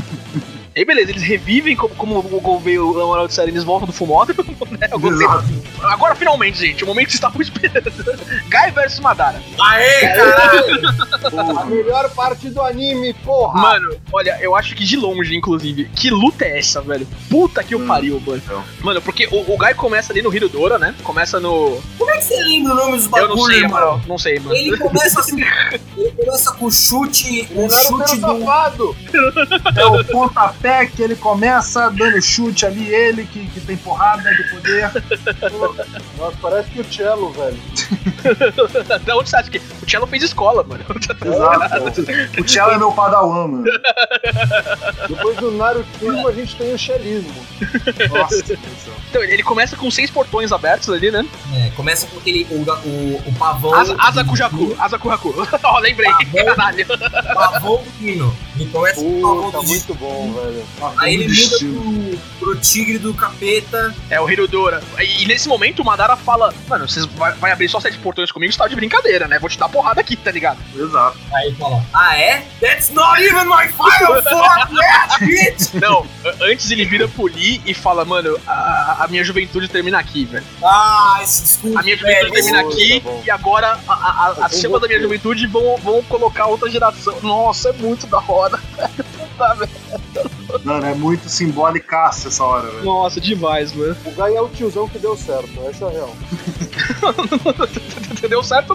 Aí beleza, eles revivem como, como o Gouveia o Amaral de eles voltam do fumódromo, [laughs] né? Eu. Agora finalmente, gente, o momento que vocês estavam esperando. Guy versus Madara. Aê, caralho. A melhor parte do anime, porra! Mano, olha, eu acho que de longe, inclusive, que luta é essa, velho? Puta que o Hum, pariu, mano. então. Mano, porque o, o Guy começa ali no Hirodora, né? Começa no. Como é que você lembra o nome dos eu bagulhos, não sei? Amaral. Não sei, mano. Ele começa assim, ele começa com o chute, o Naruto chute do... safado! É o pontapé que ele começa dando chute ali, ele que, que tem porrada de poder. [laughs] Nossa, parece que o Cello, velho. [laughs] da onde você acha que. O Cello fez escola, mano. Exato. O Cello é meu padawan, mano. Depois do Narutismo, a gente tem o Shellismo. Nossa. Então, ele começa com seis portões abertos ali, né? É, começa com aquele, o, o, o pavão... Asa, asa Kujaku, Asa Kujaku. [laughs] Ó, lembrei. Tá bom. Caralho. Pavão do Hino. Ele começa com o pavão Puta, do Hino. muito bom, velho. Aí ele muda pro, pro tigre do capeta. É o Hirodora. E, e nesse momento o Madara fala: Mano, vocês vai, vai abrir só sete portões comigo, você tá de brincadeira, né? Vou te dar porrada aqui, tá ligado? Exato. Aí ele fala, ah é? That's not even my final [laughs] form yet, bitch! Não, antes ele vira pro Lee e fala: Mano, a, a minha juventude termina aqui, velho. Ah, esse desculpa, A minha juventude velho. termina Boa, aqui tá e agora a, a, a, as chamas da minha juventude vão, vão colocar outra geração. Nossa, é muito da hora. Puta, [laughs] velho. Mano, é muito simbólicaça essa hora, velho. Nossa, demais, mano. O Gai é o tiozão que deu certo, essa é a real. Deu certo?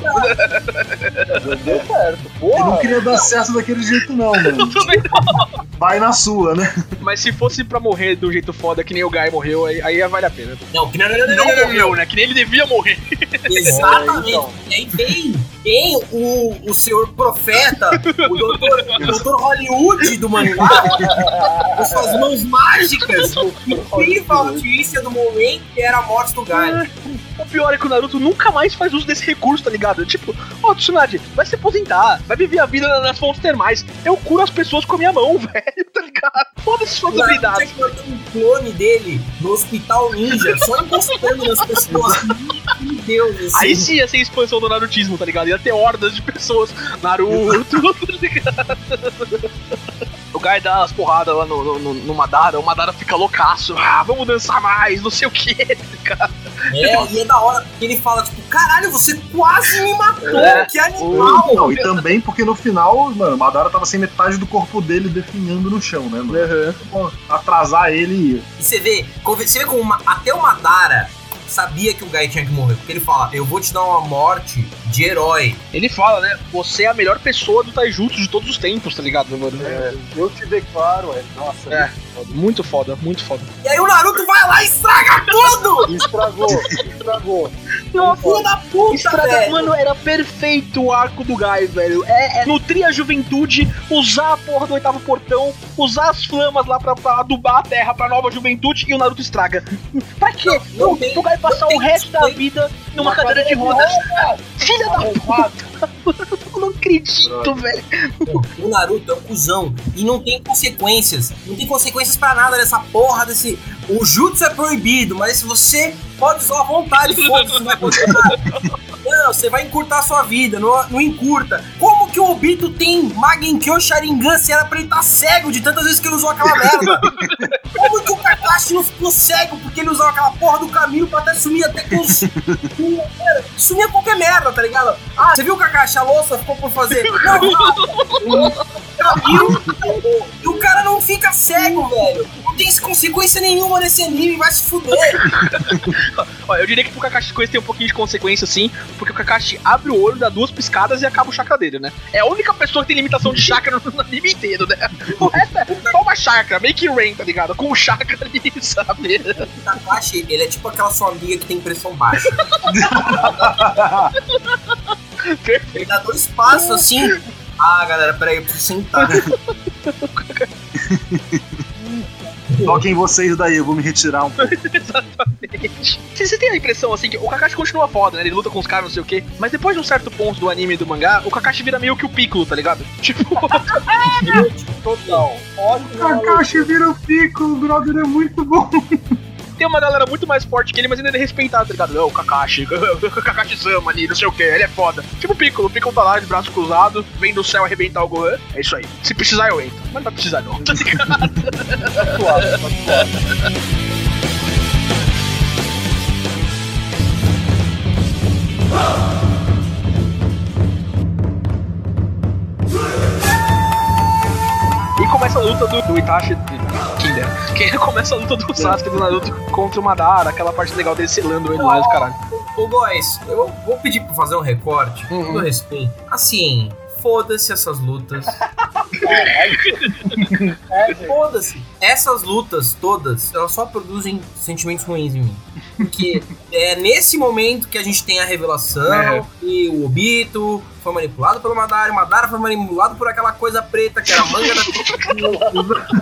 Deu certo, porra! não queria dar certo daquele jeito, não, mano. Vai na sua, né? Mas se fosse pra morrer do jeito foda que nem o Guy morreu, aí, aí vale a pena. Não, que não, não, não, não, Não não, não, morreu, né? Que nem ele devia morrer. Exatamente. então. E aí vem o, o senhor profeta, o doutor, o doutor Hollywood do mangá, com suas mãos mágicas, a notícia do momento que era a morte do Gai. O pior é que o Naruto nunca mais faz uso desse recurso, tá ligado? Tipo, ó, Tsunade, vai se aposentar, vai viver a vida nas fontes termais. Eu curo as pessoas com a minha mão, [laughs] velho, tá ligado? Foda-se suas O Naruto tinha habilidades. que um clone dele no hospital ninja, só encostando nas pessoas. [laughs] Meu Deus, assim. Aí sim ia ser a expansão do Narutismo, tá ligado? Ia ter hordas de pessoas. Naruto, tá [laughs] ligado? O Guy dá umas porradas lá no, no, no, Madara, o Madara fica loucaço. Ah, vamos dançar mais, não sei o que, cara. É, e é da hora, porque ele fala, tipo, caralho, você quase me matou, É. que animal! Não, e também porque no final, mano, o Madara tava sem metade do corpo dele definhando no chão, né, mano? Pô, Atrasar ele E você vê, você vê como uma- até o Madara sabia que o Gai tinha que morrer. Porque ele fala, eu vou te dar uma morte de herói. Ele fala, né? Você é a melhor pessoa do Taijutsu de todos os tempos, tá ligado, mano? É, eu te declaro, é. Nossa, É. Muito foda, muito foda. E aí o Naruto vai lá e estraga tudo! estragou, estragou. Filho da puta, Estraga, velho! mano, era perfeito o arco do Gai, velho. É, é nutrir a juventude, usar a porra do oitavo portão, usar as flamas lá pra, pra adubar a terra pra nova juventude e o Naruto estraga. Pra quê? Não, não tem- pro Gai passar o resto da vida numa cadeira de rodas. Filha da puta! [laughs] Eu não acredito, velho. O Naruto é um cuzão e não tem consequências. Não tem consequências pra nada nessa porra desse. O jutsu é proibido, mas se você pode usar à vontade, foda-se, não vai. [laughs] Não, você vai encurtar a sua vida, não, não encurta. Como que o Obito tem Magenkyo Sharingan se era pra ele estar cego de tantas vezes que ele usou aquela merda? [laughs] Como que o Kakashi não ficou cego porque ele usava aquela porra do caminho pra até sumir até com os... Sumia qualquer merda, tá ligado? Ah, você viu o Kakashi, a louça ficou por fazer? [laughs] Não, não. Caminho, e o cara não fica cego, velho. Não tem consequência nenhuma nesse anime, vai se fuder. [laughs] Ó, eu diria que pro Kakashi Coisa tem um pouquinho de consequência, sim, porque o Kakashi abre o olho, dá duas piscadas e acaba o chakra dele, né? É a única pessoa que tem limitação de chakra no, [laughs] anime inteiro, né? O resto é toma chakra, make rain, tá ligado? Com o chakra ali, [laughs] sabe? O Kakashi, ele é tipo aquela sua amiga que tem pressão baixa. Ele dá dois passos assim. Ah, galera, peraí, eu preciso sentar. Toquem vocês daí, eu vou me retirar um pouco. [laughs] Exatamente. Você, tem a impressão, assim, que o Kakashi continua foda, né? Ele luta com os caras, não sei o quê. Mas depois de um certo ponto do anime e do mangá, o Kakashi vira meio que o Piccolo, tá ligado? [laughs] Tipo, [laughs] Total. Ótimo. Kakashi vira o pico, o brother é muito bom. Tem uma galera muito mais forte que ele, mas ainda ele é respeitado, tá ligado? Não, o Kakashi, [laughs] o Kakashi Sama ali, não sei o que, ele é foda. Tipo o Piccolo, o Piccolo tá lá de braço cruzado, vem do céu arrebentar o Gohan. É isso aí. Se precisar, eu entro. Mas não vai precisar, não. [laughs] Tá ligado? Suave. Começa a luta do, do Itachi. Kinder. Que começa a luta do Sasuke do Naruto contra o Madara, aquela parte legal dele selando ele lá, caralho. Ô, boys, eu vou pedir pra fazer um recorte, com Uhum. todo respeito. Assim, foda-se essas lutas. [laughs] Foda-se. Essas lutas todas, elas só produzem sentimentos ruins em mim. Porque é nesse momento que a gente tem a revelação É. que o Obito foi manipulado pelo Madara, e o Madara foi manipulado por aquela coisa preta que era a manga da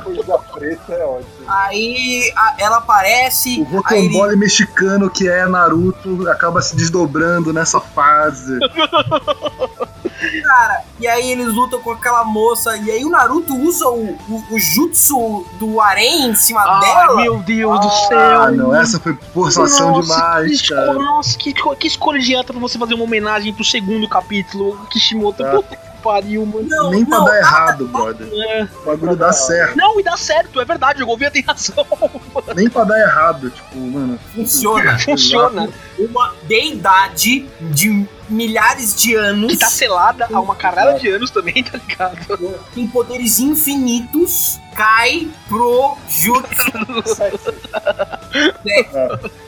Coisa preta é ótimo. Aí a- ela aparece, O aí ele rocambole mexicano que é Naruto acaba se desdobrando nessa fase. [laughs] Cara, e aí eles lutam com aquela moça, e aí o Naruto usa o, o, o jutsu do Arém em cima Ai, dela. meu Deus do céu. Ah, não, essa foi forçação Nossa, demais, que cara. escolha- Nossa, que, que escolha idiota pra você fazer uma homenagem pro segundo capítulo, Kishimoto. É. Puta que pariu, mano. Não, Nem pra não, dar errado, brother. É. O bagulho dá certo. Não, e dá certo, é verdade, o Gouveia tem razão. Nem pra dar errado, tipo, mano. Funciona. Funciona. Uma deidade de milhares de anos Que tá selada há uma caralho de anos também, tá ligado? tem poderes infinitos cai pro jutsu.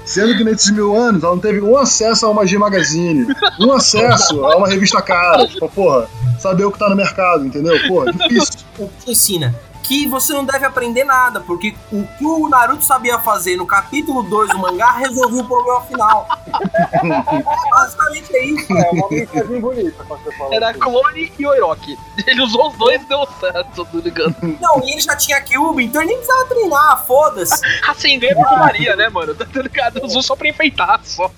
Sendo que nesses mil anos ela não teve um acesso a uma G Magazine, um acesso a uma revista cara. Tipo, porra, saber o que tá no mercado, entendeu? Porra, difícil. O que ensina? Que você não deve aprender nada, porque o que o Naruto sabia fazer no capítulo 2 do mangá resolveu o problema final. É, basicamente é isso. É uma mensagem bonita quando você fala Era assim. Clone e Orochi. Ele usou os dois e deu certo, tá ligado? Não, e ele já tinha Kyuubi, então ele nem precisava treinar, foda-se. Rasengan é perfumaria, né, mano? Tá ligado? Usou só pra enfeitar, só.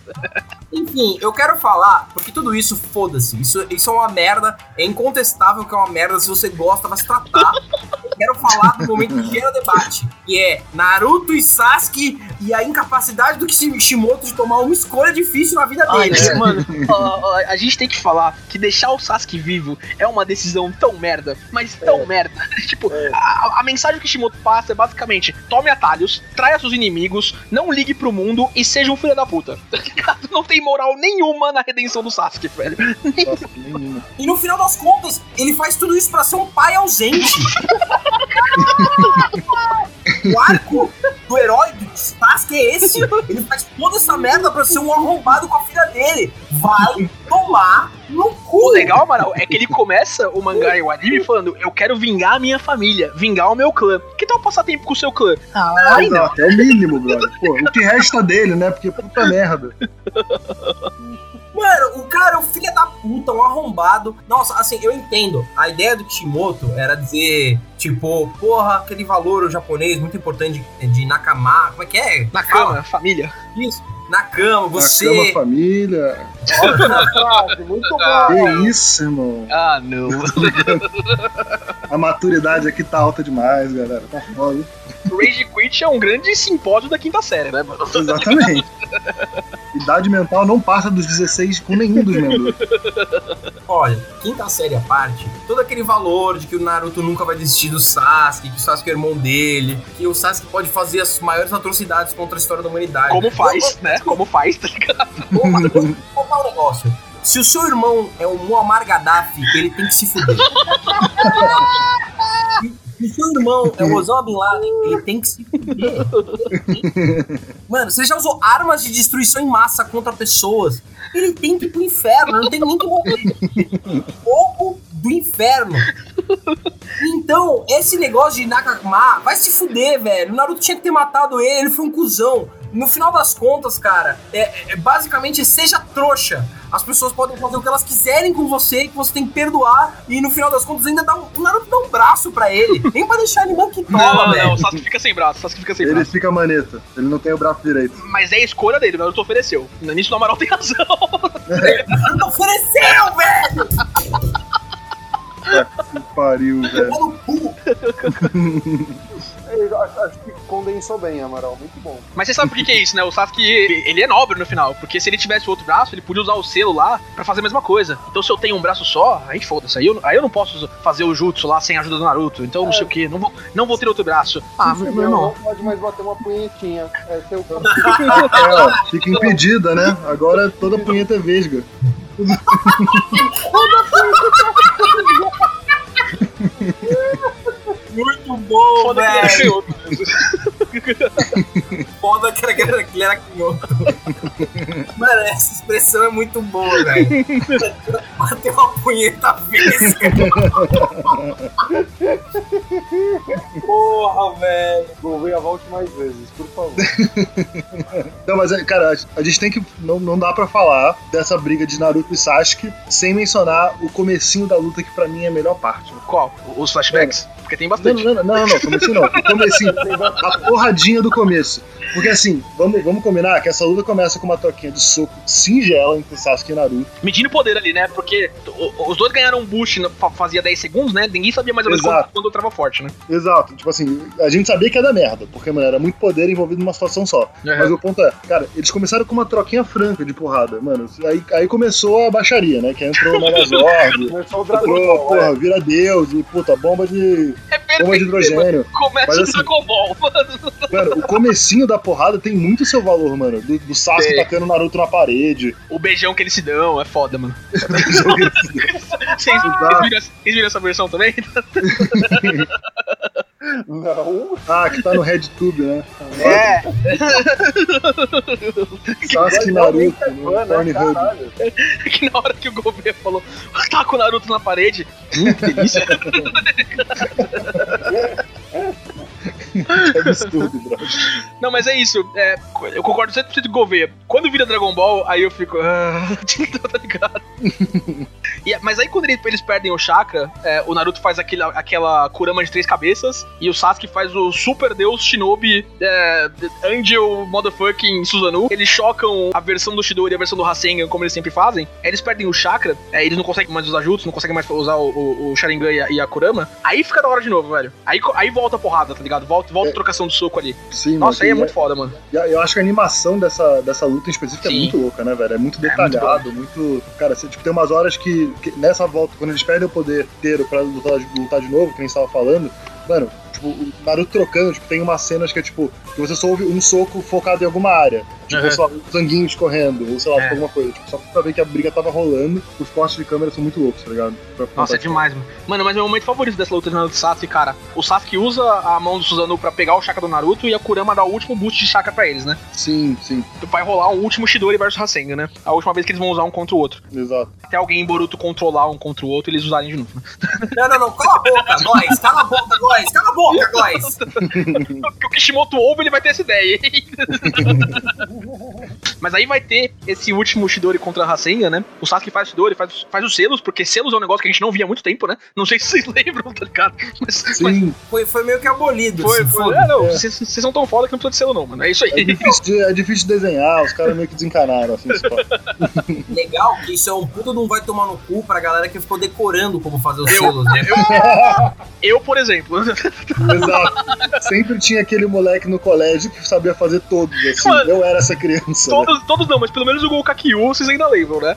Enfim, eu quero falar, porque tudo isso, foda-se. Isso, isso é uma merda. É incontestável que é uma merda. Se você gosta, vai se tratar. Eu quero falar do momento que gera debate. Que é Naruto e Sasuke e a incapacidade do Kishimoto de tomar uma escolha difícil na vida Ai, dele. [laughs] mano, ó, ó, a gente tem que falar que deixar o Sasuke vivo é uma decisão tão merda, mas tão É. merda. [laughs] tipo, É. a, a mensagem que o Kishimoto passa é basicamente: tome atalhos, traia seus inimigos, não ligue pro mundo e seja um filho da puta. [laughs] Tá ligado? Não tem moral nenhuma na redenção do Sasuke, velho. Nossa. E no final das contas, ele faz tudo isso pra ser um pai ausente. [laughs] o arco do herói do Sasuke é esse. Ele faz toda essa merda pra ser um arrombado com a filha dele. Vai tomar no cu. O legal, Amaral, é que ele começa o mangá e o anime falando: Eu quero vingar a minha família, vingar o meu clã. Que tal passar tempo com o seu clã? Ah, ai não. Exato, é o mínimo, brother. Pô, o que resta dele, né? Porque puta merda. [laughs] O cara é um filho da puta, um arrombado. Nossa, assim, eu entendo. A ideia do Kishimoto era dizer, tipo, porra, aquele valor japonês muito importante de, de nakama. Como é que é? Na Fala. cama, família. Isso. Na cama, você. Na cama, família. Ótima [laughs] frase, muito bom. Que isso, irmão. Ah, não. [laughs] A maturidade aqui tá alta demais, galera. Tá foda. Rage Quit é um grande simpósio da quinta série, né, mano? Exatamente. Idade mental não passa dos 16 com nenhum dos membros. Olha, quinta série à parte, todo aquele valor de que o Naruto nunca vai desistir do Sasuke, que o Sasuke é irmão dele, que o Sasuke pode fazer as maiores atrocidades contra a história da humanidade. Como faz, né? Como faz, tá ligado? Vamos contar um negócio. Se o seu irmão é o Muammar Gaddafi, ele tem que se fuder. [laughs] O seu irmão é o Osama Bin Laden, ele tem que se fuder. [laughs] Mano, você já usou armas de destruição em massa contra pessoas. Ele tem que ir pro inferno, não tem nem que morrer. Fogo do inferno. Então, esse negócio de Nakama vai se fuder, velho. O Naruto tinha que ter matado ele, ele foi um cuzão. No final das contas, cara, é, é- basicamente seja trouxa. As pessoas podem fazer o que elas quiserem com você, que você tem que perdoar, e no final das contas ainda dá um, o Naruto dá um braço pra ele. [laughs] Nem pra deixar ele manquitola, Não, velho. não, o Sasuke fica sem braço, o Sasuke fica sem Ele braço. fica maneta. Ele não tem o braço direito. Mas é a escolha dele, o Naruto ofereceu. Nisso o Amaral tem razão. Naruto ofereceu, velho! [laughs] Que pariu, velho. [laughs] condensou bem, Amaral. Muito bom. Mas você sabe por que, que é isso, né? O Sasuke, ele é nobre no final. Porque se ele tivesse o outro braço, ele podia usar o selo lá pra fazer a mesma coisa. Então se eu tenho um braço só, aí foda-se. Aí eu, aí eu não posso fazer o jutsu lá sem a ajuda do Naruto. Então não sei o que. Não vou, não vou ter outro braço. Ah, meu, meu irmão. não pode mais bater uma punhetinha. É seu [laughs] É, fica impedida, né? Agora toda punheta é vesga. [laughs] Muito bom, é velho. [laughs] [laughs] Foda que era, canhoto. [laughs] Mano, essa expressão é muito boa, velho. [laughs] Bater uma punheta vesga. Porra, velho. Gouveia, volte mais vezes, por favor. Não, mas, é, cara, a gente tem que. Não, não dá pra falar dessa briga de Naruto e Sasuke sem mencionar o comecinho da luta, que pra mim é a melhor parte. Qual? Os flashbacks? Porque tem Não, bastante. não, não, não, não, comecinho não. O comecinho, a porradinha do começo. Porque assim, vamos, vamos combinar que essa luta começa com uma troquinha de soco singela entre Sasuke e Naruto. Medindo poder ali, né? Porque o- os dois ganharam um boost fazia 10 segundos, né? Ninguém sabia mais ou menos Exato. quando, quando eu trava forte, né? Exato, tipo assim, a gente sabia que ia dar merda, porque, mano, era muito poder envolvido numa situação só. Mas o ponto é, cara, eles começaram com uma troquinha franca de porrada, mano. Aí, aí começou a baixaria, né? Que entrou o Megazord, [laughs] Começou o Dragon entrou, Ball, porra, é. vira Deus, e puta, bomba de. É bomba de hidrogênio. Começa Mas o assim- Dragon Ball, [laughs] mano. Mano, o comecinho da porrada tem muito seu valor, mano. Do, do Sasuke tacando o Naruto na parede. O beijão que eles se dão é foda, mano. [laughs] Vocês viram, vocês viram essa versão também? Não. Ah, que tá no RedTube, né? É. [laughs] Sasuke e Naruto, no né? Pornhub. Que na hora que o Gouveia falou, com o Naruto na parede. Hum, que delícia. [laughs] Que [laughs] absurdo, brother. Não, mas é isso. É, eu concordo 100% com o Gouveia. Quando vira Dragon Ball, aí eu fico. Ah, [laughs] tá ligado? E- mas aí quando ele- eles perdem o chakra, é, o Naruto faz aquele, aquela Kurama de três cabeças e o Sasuke faz o Super Deus Shinobi é, Angel Motherfucking Susanoo. Eles chocam a versão do Shidori e a versão do Rasengan, como eles sempre fazem. Aí eles perdem o chakra, é, eles não conseguem mais usar Jutsu, não conseguem mais usar o, o, o Sharingan e a, e a Kurama. Aí fica da hora de novo, velho. Aí, aí volta a porrada, tá ligado? Volta, volta a trocação de soco ali. Sim, Nossa, aí é muito foda, mano. E Eu acho que a animação dessa, dessa luta em específico é Sim. muito louca, né, velho? É muito É muito detalhado, muito. Cara, você, tipo, tem umas horas que, que nessa volta, quando eles perdem o poder inteiro pra lutar, lutar de novo, que nem você tava falando, mano, tipo, o Naruto trocando, tipo, tem umas cenas que é tipo, que você só ouve um soco focado em alguma área. Tipo, Uhum. sei lá, sanguinho escorrendo, ou sei lá, É. alguma coisa. Tipo, só pra ver que a briga tava rolando, os cortes de câmera são muito loucos, tá ligado? Pra Nossa, é demais, mano. Mano, mas meu momento favorito dessa luta de Naruto e Sasuke, cara. O Sasuke usa a mão do Susanoo pra pegar o chakra do Naruto e a Kurama dá o último boost de chakra pra eles, né? Sim, sim, Vai rolar um último Shidori versus Rasengan, né? A última vez que eles vão usar um contra o outro. exato. Até alguém em Boruto controlar um contra o outro e eles usarem de novo, né? Não, não, não, cala a boca, Góis, cala a boca, Góis, cala a boca, Góis. [laughs] Porque o Kishimoto ouve, ele vai ter essa ideia. [laughs] Mas aí vai ter esse último Shidori contra a Rasengan, né? O Sasuke faz Shidori, faz, faz os selos, porque selos é um negócio que a gente não via há muito tempo, né? Não sei se vocês [laughs] lembram, tá ligado? Mas, mas Sim, Foi, foi meio que abolido, foi, assim, foi. É, não, É. vocês vocês são tão foda que não precisa de selo, não, mano. É isso é aí. difícil, de, é difícil de desenhar, os caras meio que desencanaram, assim. Legal que isso é um puta não vai tomar no cu pra galera que ficou decorando como fazer os Eu- selos, né? Eu, por exemplo. Exato. Sempre tinha aquele moleque no colégio que sabia fazer todos, assim. Mano, eu era essa criança. né? Todos, todos não, mas pelo menos o Gokakyu vocês ainda lembram, né?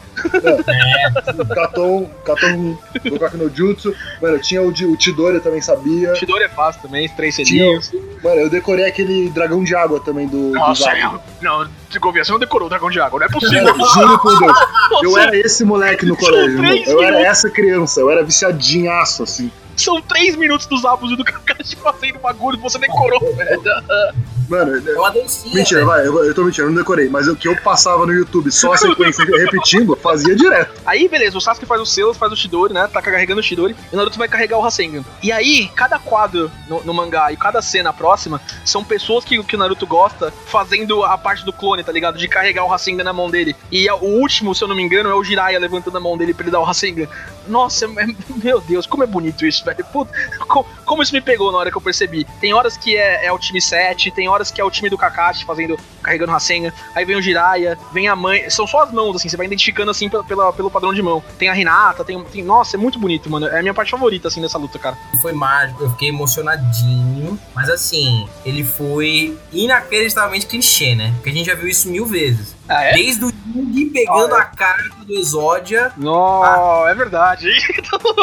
Katon, Katon Gokaku no Jutsu. Mano, tinha o, o Chidori, eu também sabia. Shidori é fácil também, três selinhos. mano, eu decorei aquele dragão de água também do, do Nossa, Zap. é- não, de Govia, você não decorou o dragão de água, não é possível. [laughs] Juro por Deus. Eu era esse moleque no colégio, Eu era essa criança, eu era viciadinhaço, assim. São três minutos dos Abus e do Kakashi fazendo bagulho e você decorou, velho. [laughs] Mano, É uma dancinha, mentira, velho. vai, eu, eu tô mentindo, eu não decorei. Mas o que eu passava no YouTube só a [laughs] sequência repetindo, fazia direto. Aí, beleza, o Sasuke faz os selos, faz o Shidori, né? Tá carregando o Shidori. E o Naruto vai carregar o Rasengan. E aí, cada quadro no, no mangá e cada cena próxima são pessoas que, que o Naruto gosta fazendo a parte do clone, tá ligado? De carregar o Rasengan na mão dele. E a- o último, se eu não me engano, é o Jiraiya levantando a mão dele pra ele dar o Rasengan. Nossa, é- [laughs] meu Deus, como é bonito isso, velho. Puta, co- como isso me pegou na hora que eu percebi. Tem horas que é, é o time 7, tem horas que é o time do Kakashi fazendo, carregando Rasengan. Aí vem o Jiraiya, vem a mãe. São só as mãos, assim, você vai identificando assim pela, pela- pelo padrão de mão. Tem a Renata, tem, tem. Nossa, é muito bonito, mano. É a minha parte favorita, assim, dessa luta, cara. Foi mágico, eu fiquei emocionadinho. Mas assim, ele foi inacreditavelmente clichê, né? Porque a gente já viu isso mil vezes. Ah, é? Desde o Yugi pegando Ah, é? a carta do Exódia, Não, é verdade. [laughs]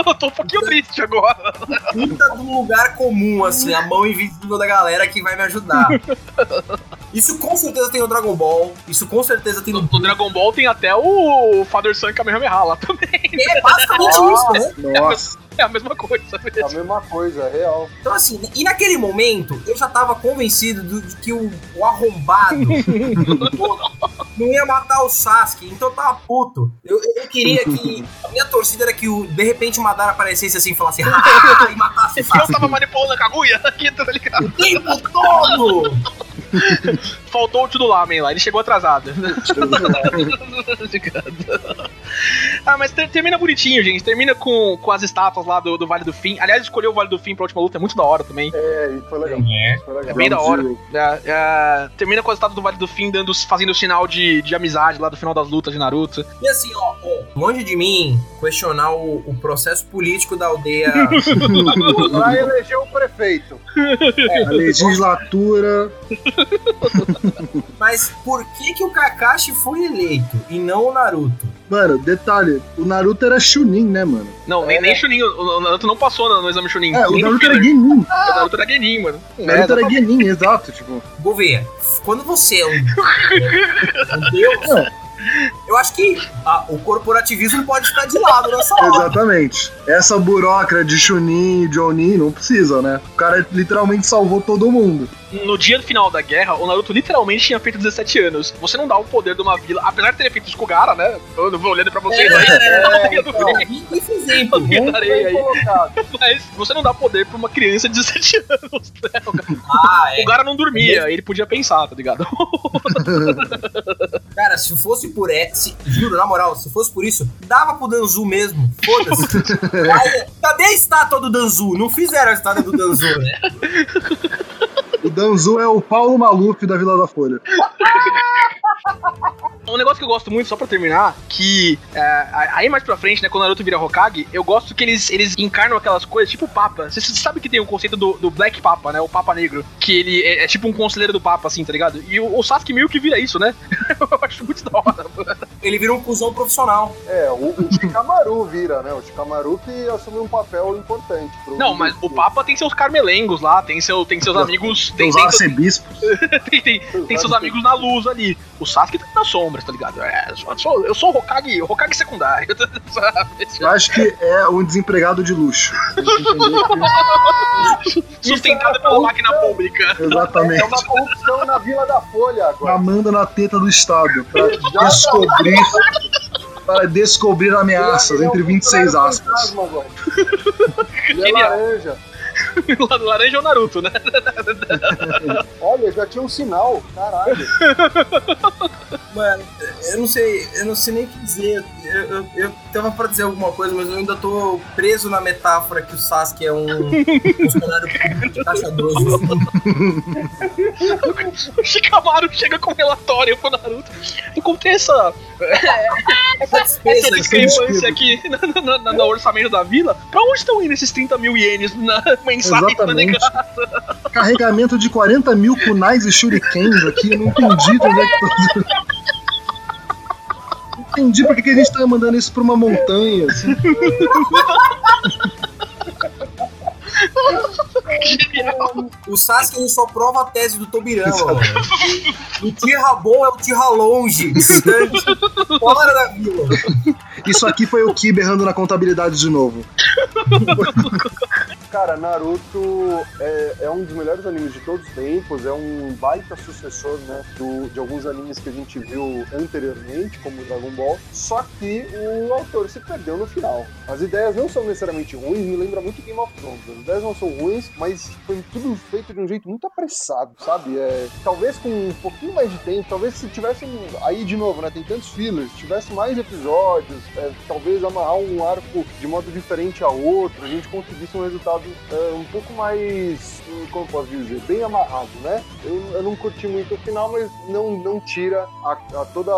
eu tô um pouquinho triste agora. puta de um lugar comum, assim, a mão invisível da galera que vai me ajudar. Isso com certeza tem no Dragon Ball, isso com certeza tem No, no. no Dragon Ball tem até o Father Son Kamehameha lá também. É basicamente isso, né? Nossa, É a mesma coisa. É a mesma coisa, é real. Então, assim, e naquele momento, eu já tava convencido do- de que o, o arrombado [laughs] não ia matar o Sasuke, então eu tava puto. Eu, eu- eu queria que. A minha torcida era que o, de repente o Madara aparecesse assim e falasse, ah, e matasse o Eu Sasuke tava manipulando a Kaguya aqui, tá ligado? o tempo todo! [laughs] Faltou o Tudo Lamen lá, ele chegou atrasado. [laughs] ah, mas ter- termina bonitinho, gente. Termina com, com as estátuas lá do, do Vale do Fim. Aliás, escolher o Vale do Fim pra última luta é muito da hora também. É, e foi legal. É. Foi legal. É bem da hora. É, é, termina com as estátuas do Vale do Fim dando, fazendo o sinal de, de amizade lá do final das lutas de Naruto. E assim, ó, ó, longe de mim questionar o, o processo político da aldeia. [laughs] Pra eleger o prefeito. a legislatura. [laughs] mas por que que o Kakashi foi eleito e não o Naruto? Mano, detalhe, o Naruto era Chunin, né, mano? Não, nem, É. nem Chunin. O, o Naruto não passou no, no exame Chunin. É, o Naruto era. Genin. [laughs] O Naruto era Genin, mano. O Naruto era Genin, exato, tipo. Gouveia, quando você é um, [laughs] um deus, eu acho que ah, o corporativismo pode ficar de lado nessa hora. Exatamente. Essa burocra de Chunin e Jonin não precisa, né? O cara literalmente salvou todo mundo. No dia final da guerra, o Naruto literalmente tinha feito 17 anos. Você não dá o poder de uma vila, apesar de ter feito isso com o Gara, né? Eu não vou olhando pra vocês aí. É, então, Esse exemplo. eu muito darei bem aí. colocado. Mas você não dá poder pra uma criança de 17 [laughs] anos. Né? O Gara- Ah, é. O Gara não dormia, ele podia pensar, tá ligado? [laughs] Cara, se fosse por essa, juro, na moral, se fosse por isso, dava pro Danzu mesmo. Foda-se. [laughs] Cadê a estátua do Danzu? Não fizeram a estátua do Danzu, né? [laughs] O Danzu é o Paulo Maluf da Vila da Folha. [laughs] Um negócio que eu gosto muito, só pra terminar, que é, aí mais pra frente, né, quando o Naruto vira Hokage, eu gosto que eles, eles encarnam aquelas coisas, tipo o Papa. Você sabe que tem o conceito do, do Black Papa, né? O Papa Negro. Que ele é, é tipo um conselheiro do Papa, assim, tá ligado? E o, o Sasuke meio que vira isso, né? [laughs] eu acho muito da hora. mano. ele vira um cuzão profissional. É, o, o Shikamaru vira, né? O Shikamaru que assume um papel importante. pro- Não, mas o Papa tem seus carmelengos lá, tem, seu, tem seus amigos. Tem, Os tem, arcebispos. tem, tem, [laughs] tem seus amigos na luz ali. O Sasuke tá nas sombras, tá ligado? É, eu sou, eu sou o Hokage, o Hokage secundário, [laughs] sabe? Eu acho que é um desempregado de luxo. [laughs] Sustentado pela máquina pública. Exatamente. É uma corrupção na Vila da Folha agora. Mamando na teta do Estado pra Já descobrir. Para descobrir ameaças é entre 26 funcionário aspas. fantasma agora. Ele é Genial. [laughs] laranja. Laranja ou Naruto, né? [laughs] Olha, já tinha um sinal. Caralho. Mano, eu não sei, eu não sei nem o que dizer. Eu, eu, eu tava pra dizer alguma coisa, mas eu ainda tô preso na metáfora que o Sasuke é um funcionário público de caixa. [laughs] O Shikamaru chega com um relatório pro Naruto. Encontrei essa, Essa discrepância aqui no, no- no- no orçamento da vila. Pra onde estão indo esses 30 mil ienes na mensais? tá ligado? Carregamento de 40 mil kunais e shurikens aqui. Não entendi onde é que tô. Não entendi por que que a gente tá mandando isso pra uma montanha. Assim. [laughs] O Sasuke ele só prova a tese do Tobirama, mano. O Tira bom é o Tira longe, distante, fora da vila. Isso aqui foi o Ki berrando na contabilidade de novo. [laughs] Cara, Naruto é, é um dos melhores animes de todos os tempos, é um baita sucessor, né, do- de alguns animes que a gente viu anteriormente, como Dragon Ball, só que o autor se perdeu no final. As ideias não são necessariamente ruins, me lembra muito Game of Thrones. As ideias não são ruins, mas foi tudo feito de um jeito muito apressado, sabe? É, talvez com um pouquinho mais de tempo, talvez se tivesse um- aí de novo, né, tem tantos fillers, tivesse mais episódios, é, talvez amarrar um arco de modo diferente a outro, a gente conseguisse um resultado é, um pouco mais, como posso dizer, bem amarrado, né? Eu, eu não curti muito o final, mas não, não tira a, a toda,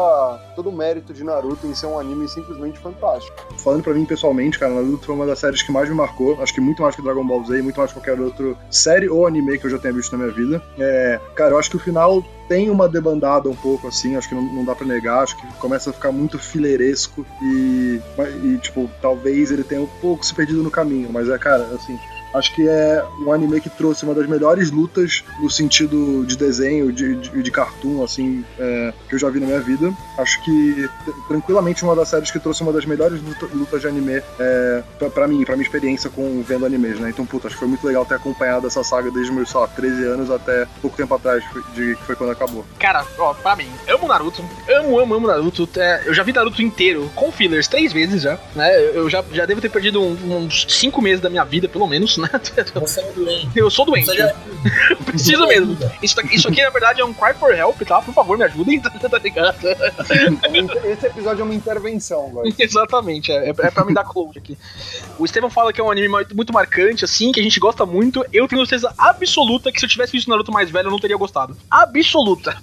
todo o mérito de Naruto em ser um anime simplesmente fantástico. Falando pra mim pessoalmente, cara, Naruto foi uma das séries que mais me marcou. Acho que muito mais que Dragon Ball Z, muito mais que qualquer outra série ou anime que eu já tenha visto na minha vida. É, cara, eu acho que o final tem uma debandada um pouco assim, acho que não, não dá pra negar, acho que começa a ficar muito fileiresco e, e, tipo, talvez ele tenha um pouco se perdido no caminho, mas é, cara, assim, Acho que é um anime que trouxe uma das melhores lutas no sentido de desenho, de, de, de cartoon, assim, é, que eu já vi na minha vida. Acho que tranquilamente uma das séries que trouxe uma das melhores luta- lutas de anime é, pra, mim, pra minha experiência com vendo animes, né? Então, puta, acho que foi muito legal ter acompanhado essa saga desde meus, sei lá, 13 anos até pouco tempo atrás, de, que foi quando acabou. Cara, ó, pra mim, amo Naruto. Amo, amo, amo Naruto. É, eu já vi Naruto inteiro, com fillers, três vezes já. Né? Eu já, já devo ter perdido um- uns cinco meses da minha vida, pelo menos, né? [laughs] Você é doente. Eu sou doente. Você já... [laughs] Preciso mesmo. Isso, isso aqui, na verdade, é um cry for help, tá? Por favor, me ajudem, [laughs] tá ligado? Esse episódio é uma intervenção agora. Exatamente, é, é pra me dar close aqui. O Estevam fala que é um anime muito- marcante, assim, que a gente gosta muito. Eu tenho certeza absoluta que se eu tivesse visto Naruto mais velho, eu não teria gostado. Absoluta.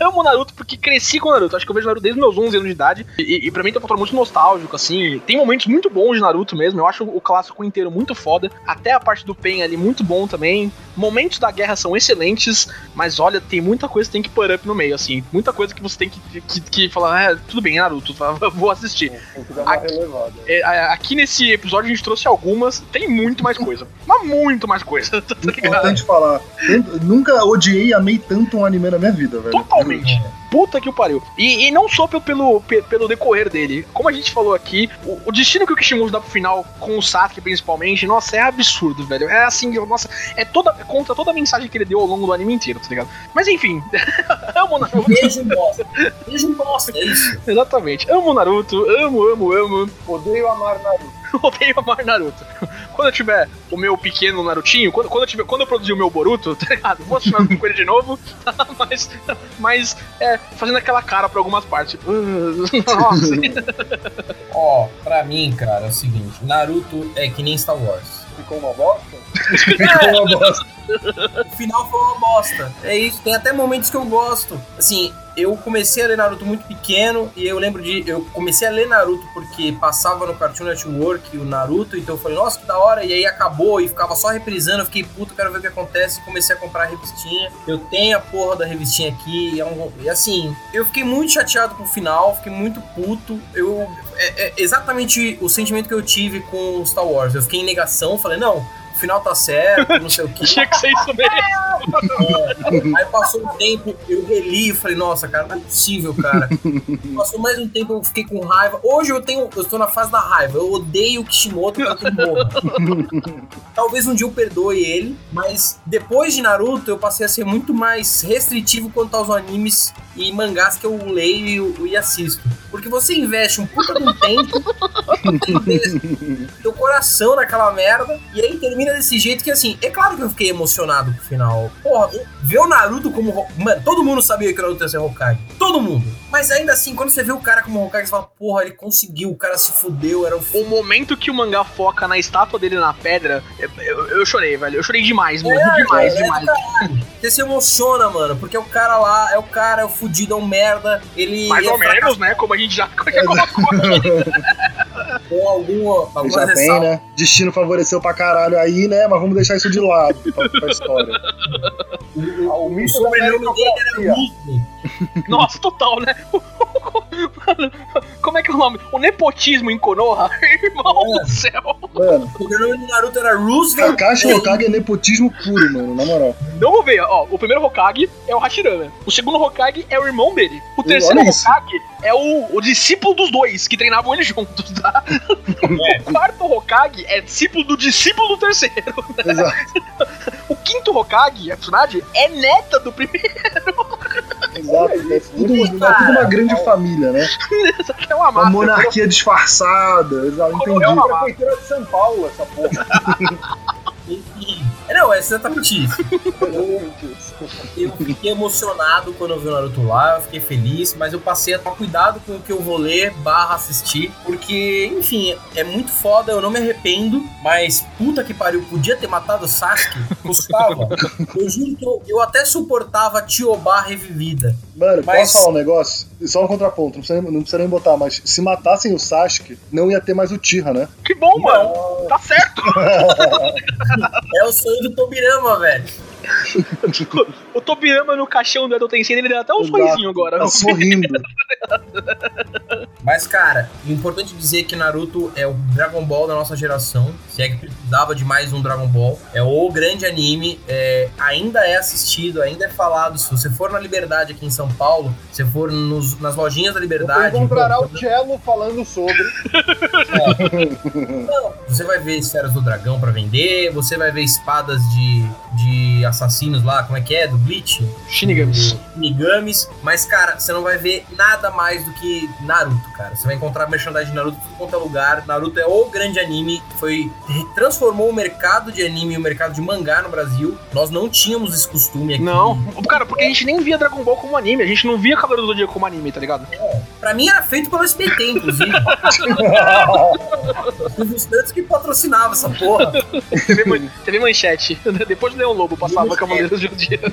Eu amo Naruto porque cresci com Naruto. Acho que eu vejo Naruto desde meus 11 anos de idade. E, e pra mim tem um fator muito nostálgico, assim. Tem momentos muito bons de Naruto mesmo. Eu acho o clássico inteiro muito foda. Até a parte do Pen ali muito bom também. Momentos da guerra são excelentes. Mas olha, tem muita coisa que tem que put up no meio, assim. Muita coisa que você tem que, que, que falar, é, tudo bem, Naruto, [laughs] vou assistir. Tem que dar uma Aqui- relevada. É, aqui nesse episódio a gente trouxe algumas, tem muito mais coisa. Mas muito mais coisa, [laughs] tá ligado? Importante falar, eu nunca odiei e amei tanto um anime na minha vida, velho. Totalmente. Puta que o pariu. E, e não só pelo, pelo, pe- pelo decorrer dele. Como a gente falou aqui, o, o destino que o Kishimoto dá pro final, com o Sasuke principalmente, nossa, é absurdo, velho. É assim, nossa, é toda contra toda a mensagem que ele deu ao longo do anime inteiro, tá ligado? Mas enfim, [laughs] amo o Naruto. Beijo bosta. Beijo bosta, é isso. Exatamente. Amo o Naruto, amo, amo, amo. Odeio amar Naruto. [laughs] Odeio amar Naruto. Quando eu tiver o meu pequeno Narutinho, quando, quando, eu, tiver, quando eu produzir o meu Boruto, [laughs] tá ligado? Vou assistir Naruto com ele de novo, [laughs] mas, mas é, fazendo aquela cara pra algumas partes. Tipo, "Ah, nossa. Ó, pra mim, cara, é o seguinte: Naruto é que nem Star Wars. Ficou uma bosta? Ficou uma bosta. o final foi uma bosta. É isso, tem até momentos que eu gosto. Assim, eu comecei a ler Naruto muito pequeno e eu lembro de. Eu comecei a ler Naruto porque passava no Cartoon Network o Naruto, então eu falei, nossa, que da hora, e aí acabou e ficava só reprisando. Eu fiquei puto, quero ver o que acontece. Comecei a comprar a revistinha. Eu tenho a porra da revistinha aqui, e, é um, e assim, eu fiquei muito chateado com o final, fiquei muito puto. Eu. É, é exatamente o sentimento que eu tive com Star Wars. Eu fiquei em negação, falei, não, o final tá certo, não sei o que. Tinha que ser isso mesmo. É. Aí passou um tempo, eu reli e falei, nossa, cara, não é possível, cara. Passou mais um tempo, eu fiquei com raiva. Hoje eu tenho, eu estou na fase da raiva. Eu odeio o Kishimoto pra que morra. Talvez um dia eu perdoe ele, mas depois de Naruto eu passei a ser muito mais restritivo quanto aos animes e mangás que eu leio e assisto. Porque você investe um puta de um tempo, [laughs] teu coração naquela merda, e aí termina desse jeito que assim, é claro que eu fiquei emocionado com o final. Porra, ver o Naruto como. Mano, todo mundo sabia que o Naruto ia ser Hokage. Todo mundo. Mas ainda assim, quando você vê o cara como Hokage, você fala, porra, ele conseguiu, o cara se fudeu, era o. O momento que o mangá foca na estátua dele na pedra, eu, eu, eu chorei, velho. Eu chorei demais, mano. É, demais, é, demais. Caralho. Você se emociona, mano, porque é o cara lá, é o cara, é o fudido, é um merda. Ele. Mais é ou menos, né? Como a gente já, [laughs] já colocou aqui. Com alguma. alguma Veja bem, né? Destino favoreceu pra caralho aí, né? Mas vamos deixar isso de lado pra, pra história. [laughs] O O mito da meritocracia. [laughs] Nossa, total, né? [laughs] Mano, como é que é o nome? O nepotismo em Konoha? [laughs] Irmão É. do céu. Mano, O sobrenome do Naruto era Roosevelt. Kakashi Hokage é nepotismo puro, mano, na moral. Então vamos ver, ó. O primeiro Hokage é o Hashirama. O segundo Hokage é o irmão dele. O terceiro isso. Hokage é o, o discípulo dos dois, que treinavam ele juntos, tá? O quarto Hokage é discípulo do discípulo do terceiro. Exato. O quinto Hokage, a Tsunade, é neta do primeiro. Exato. É tudo, é tudo uma grande família, né? [laughs] Isso aqui é uma Uma máfia. monarquia disfarçada. Exato, entendi. É uma Prefeitura de São Paulo, essa porra. Enfim. [laughs] Não, é exatamente isso. Eu fiquei emocionado quando eu vi o Naruto lá, eu fiquei feliz, mas eu passei a tomar cuidado com o que eu vou ler barra assistir, porque, enfim, é muito foda, eu não me arrependo, mas puta que pariu, podia ter matado o Sasuke, custava. Eu juro que eu, eu até suportava a Tioba revivida. Mano, Mas- posso falar um negócio? Só um contraponto, não precisa, nem- não precisa nem botar, mas se matassem o Sasuke, não ia ter mais o Tira, né? Que bom, mano. Tá certo. [laughs] É o sonho do Tobirama, velho. [laughs] O Tobirama no caixão do Edo Tensei, ele deu até um Exato. sorrisinho agora. Tá sorrindo. [laughs] Mas, cara, é importante dizer que Naruto é o Dragon Ball da nossa geração. Se é que precisava de mais um Dragon Ball. É o grande anime. é, ainda é assistido, ainda é falado. Se você for na Liberdade aqui em São Paulo, se você for nos- nas lojinhas da Você Liberdade. encontrará pô, o Cello falando sobre. [laughs] Não, você vai ver esferas do dragão pra vender. Você vai ver espadas de, de assassinos lá. Como é que é? Do Bleach? Shinigamis. Shinigamis, mas cara, você não vai ver nada mais do que Naruto, cara. Você vai encontrar merchandising de Naruto em tudo quanto é lugar. Naruto é o grande anime foi transformou o mercado de anime e o mercado de mangá no Brasil. Nós não tínhamos esse costume aqui. Não, cara, porque a gente nem via Dragon Ball como anime, a gente não via Cavaleiro do Zodíaco como anime, tá ligado? Pra mim era feito pelo SBT, inclusive. [laughs] Os Santos que patrocinava essa porra. TV, Man- TV Manchete. [laughs] Depois do Leão Lobo passava Cavaleiro do Zodíaco.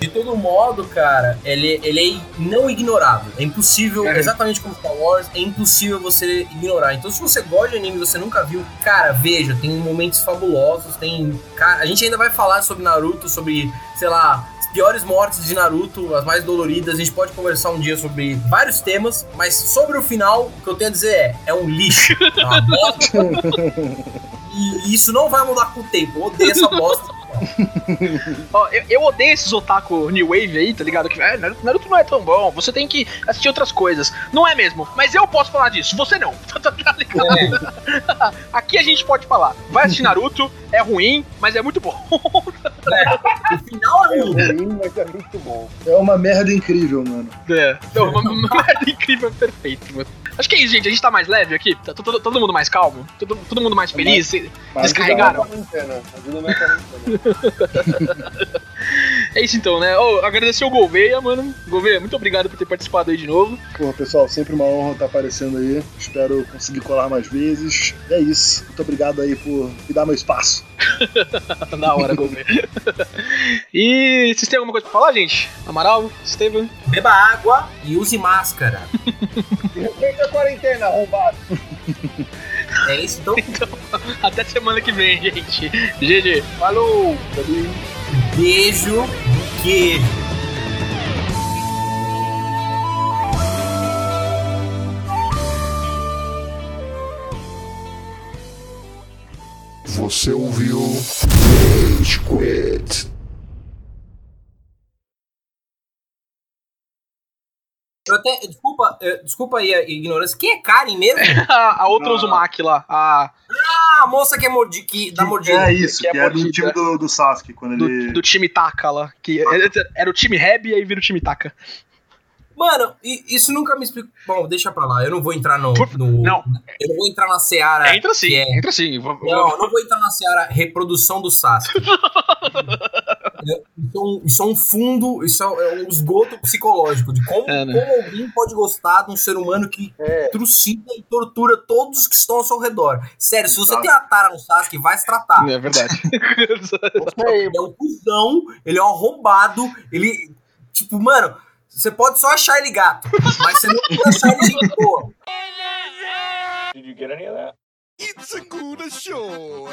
De todo modo, cara, ele, ele é não ignorável. É impossível, É. exatamente como Star Wars, é impossível você ignorar. Então, se você gosta de anime e você nunca viu, cara, veja, tem momentos fabulosos, tem. Cara, a gente ainda vai falar sobre Naruto, sobre, sei lá. as Piores mortes de Naruto, as mais doloridas, a gente pode conversar um dia sobre vários temas, mas sobre o final, o que eu tenho a dizer é: é um lixo. É [laughs] uma bosta. E isso não vai mudar com o tempo. Eu odeio essa bosta. [laughs] Ó, eu, eu odeio esses otaku New Wave aí, tá ligado? Que é, Naruto, não é tão bom, você tem que assistir outras coisas. Não é mesmo, mas eu posso falar disso, você não. [laughs] Tá ligado? [laughs] Aqui a gente pode falar. Vai assistir Naruto, é ruim, mas é muito bom. O final é É ruim. ruim, mas é muito bom. É uma merda incrível, mano. É. Então, uma, uma merda incrível, perfeito, mano. Acho que é isso, gente. A gente tá mais leve aqui? Tá todo, todo mundo mais calmo? Todo, todo mundo mais feliz? Mas Descarregaram. Ajuda a quarentena. Ajuda a quarentena. [laughs] É isso então, né? Oh, agradecer o Gouveia, mano. Gouveia, muito obrigado por ter participado aí de novo. Pô, pessoal, sempre uma honra estar aparecendo aí. Espero conseguir colar mais vezes. E é isso. Muito obrigado aí por me dar meu espaço. [laughs] Na hora, Gouveia. e vocês têm alguma coisa pra falar, gente? Amaral, Estevam? Beba água e use máscara. [laughs] Respeita a quarentena, arrombado. É isso, então. [laughs] Então, até semana que vem, gente. GG. Falou! Beijo queijo. Você ouviu Rage Quit. Até, desculpa, eh, desculpa aí a ignorância. Quem é Karen mesmo? [laughs] a, a outra Uzumaki lá, a Ah, a moça que é mordi, que dá mordida. É isso, que é que é do mordida. time do, do Sasuke, quando do, ele. do time Taka lá. Que era, era o time Reb e aí vira o time Taka. Mano, isso nunca me explicou. Bom, deixa pra lá. Eu não vou entrar no. Por- no- não. Eu não vou entrar na seara. entra sim, é- entra sim. Não, eu não vou entrar na seara reprodução do Sasuke. [laughs] É, isso, é um, isso é um fundo, isso é um esgoto psicológico de como, É, né? como alguém pode gostar de um ser humano que É. trucida e tortura todos que estão ao seu redor. Sério, se você Exato. tem a tara no Sasuke, vai se tratar. É verdade. [laughs] Ele é um cuzão, ele é um arrombado, ele. Tipo, mano, você pode só achar ele gato, mas você não pode achar ele gente boa. It's a good show.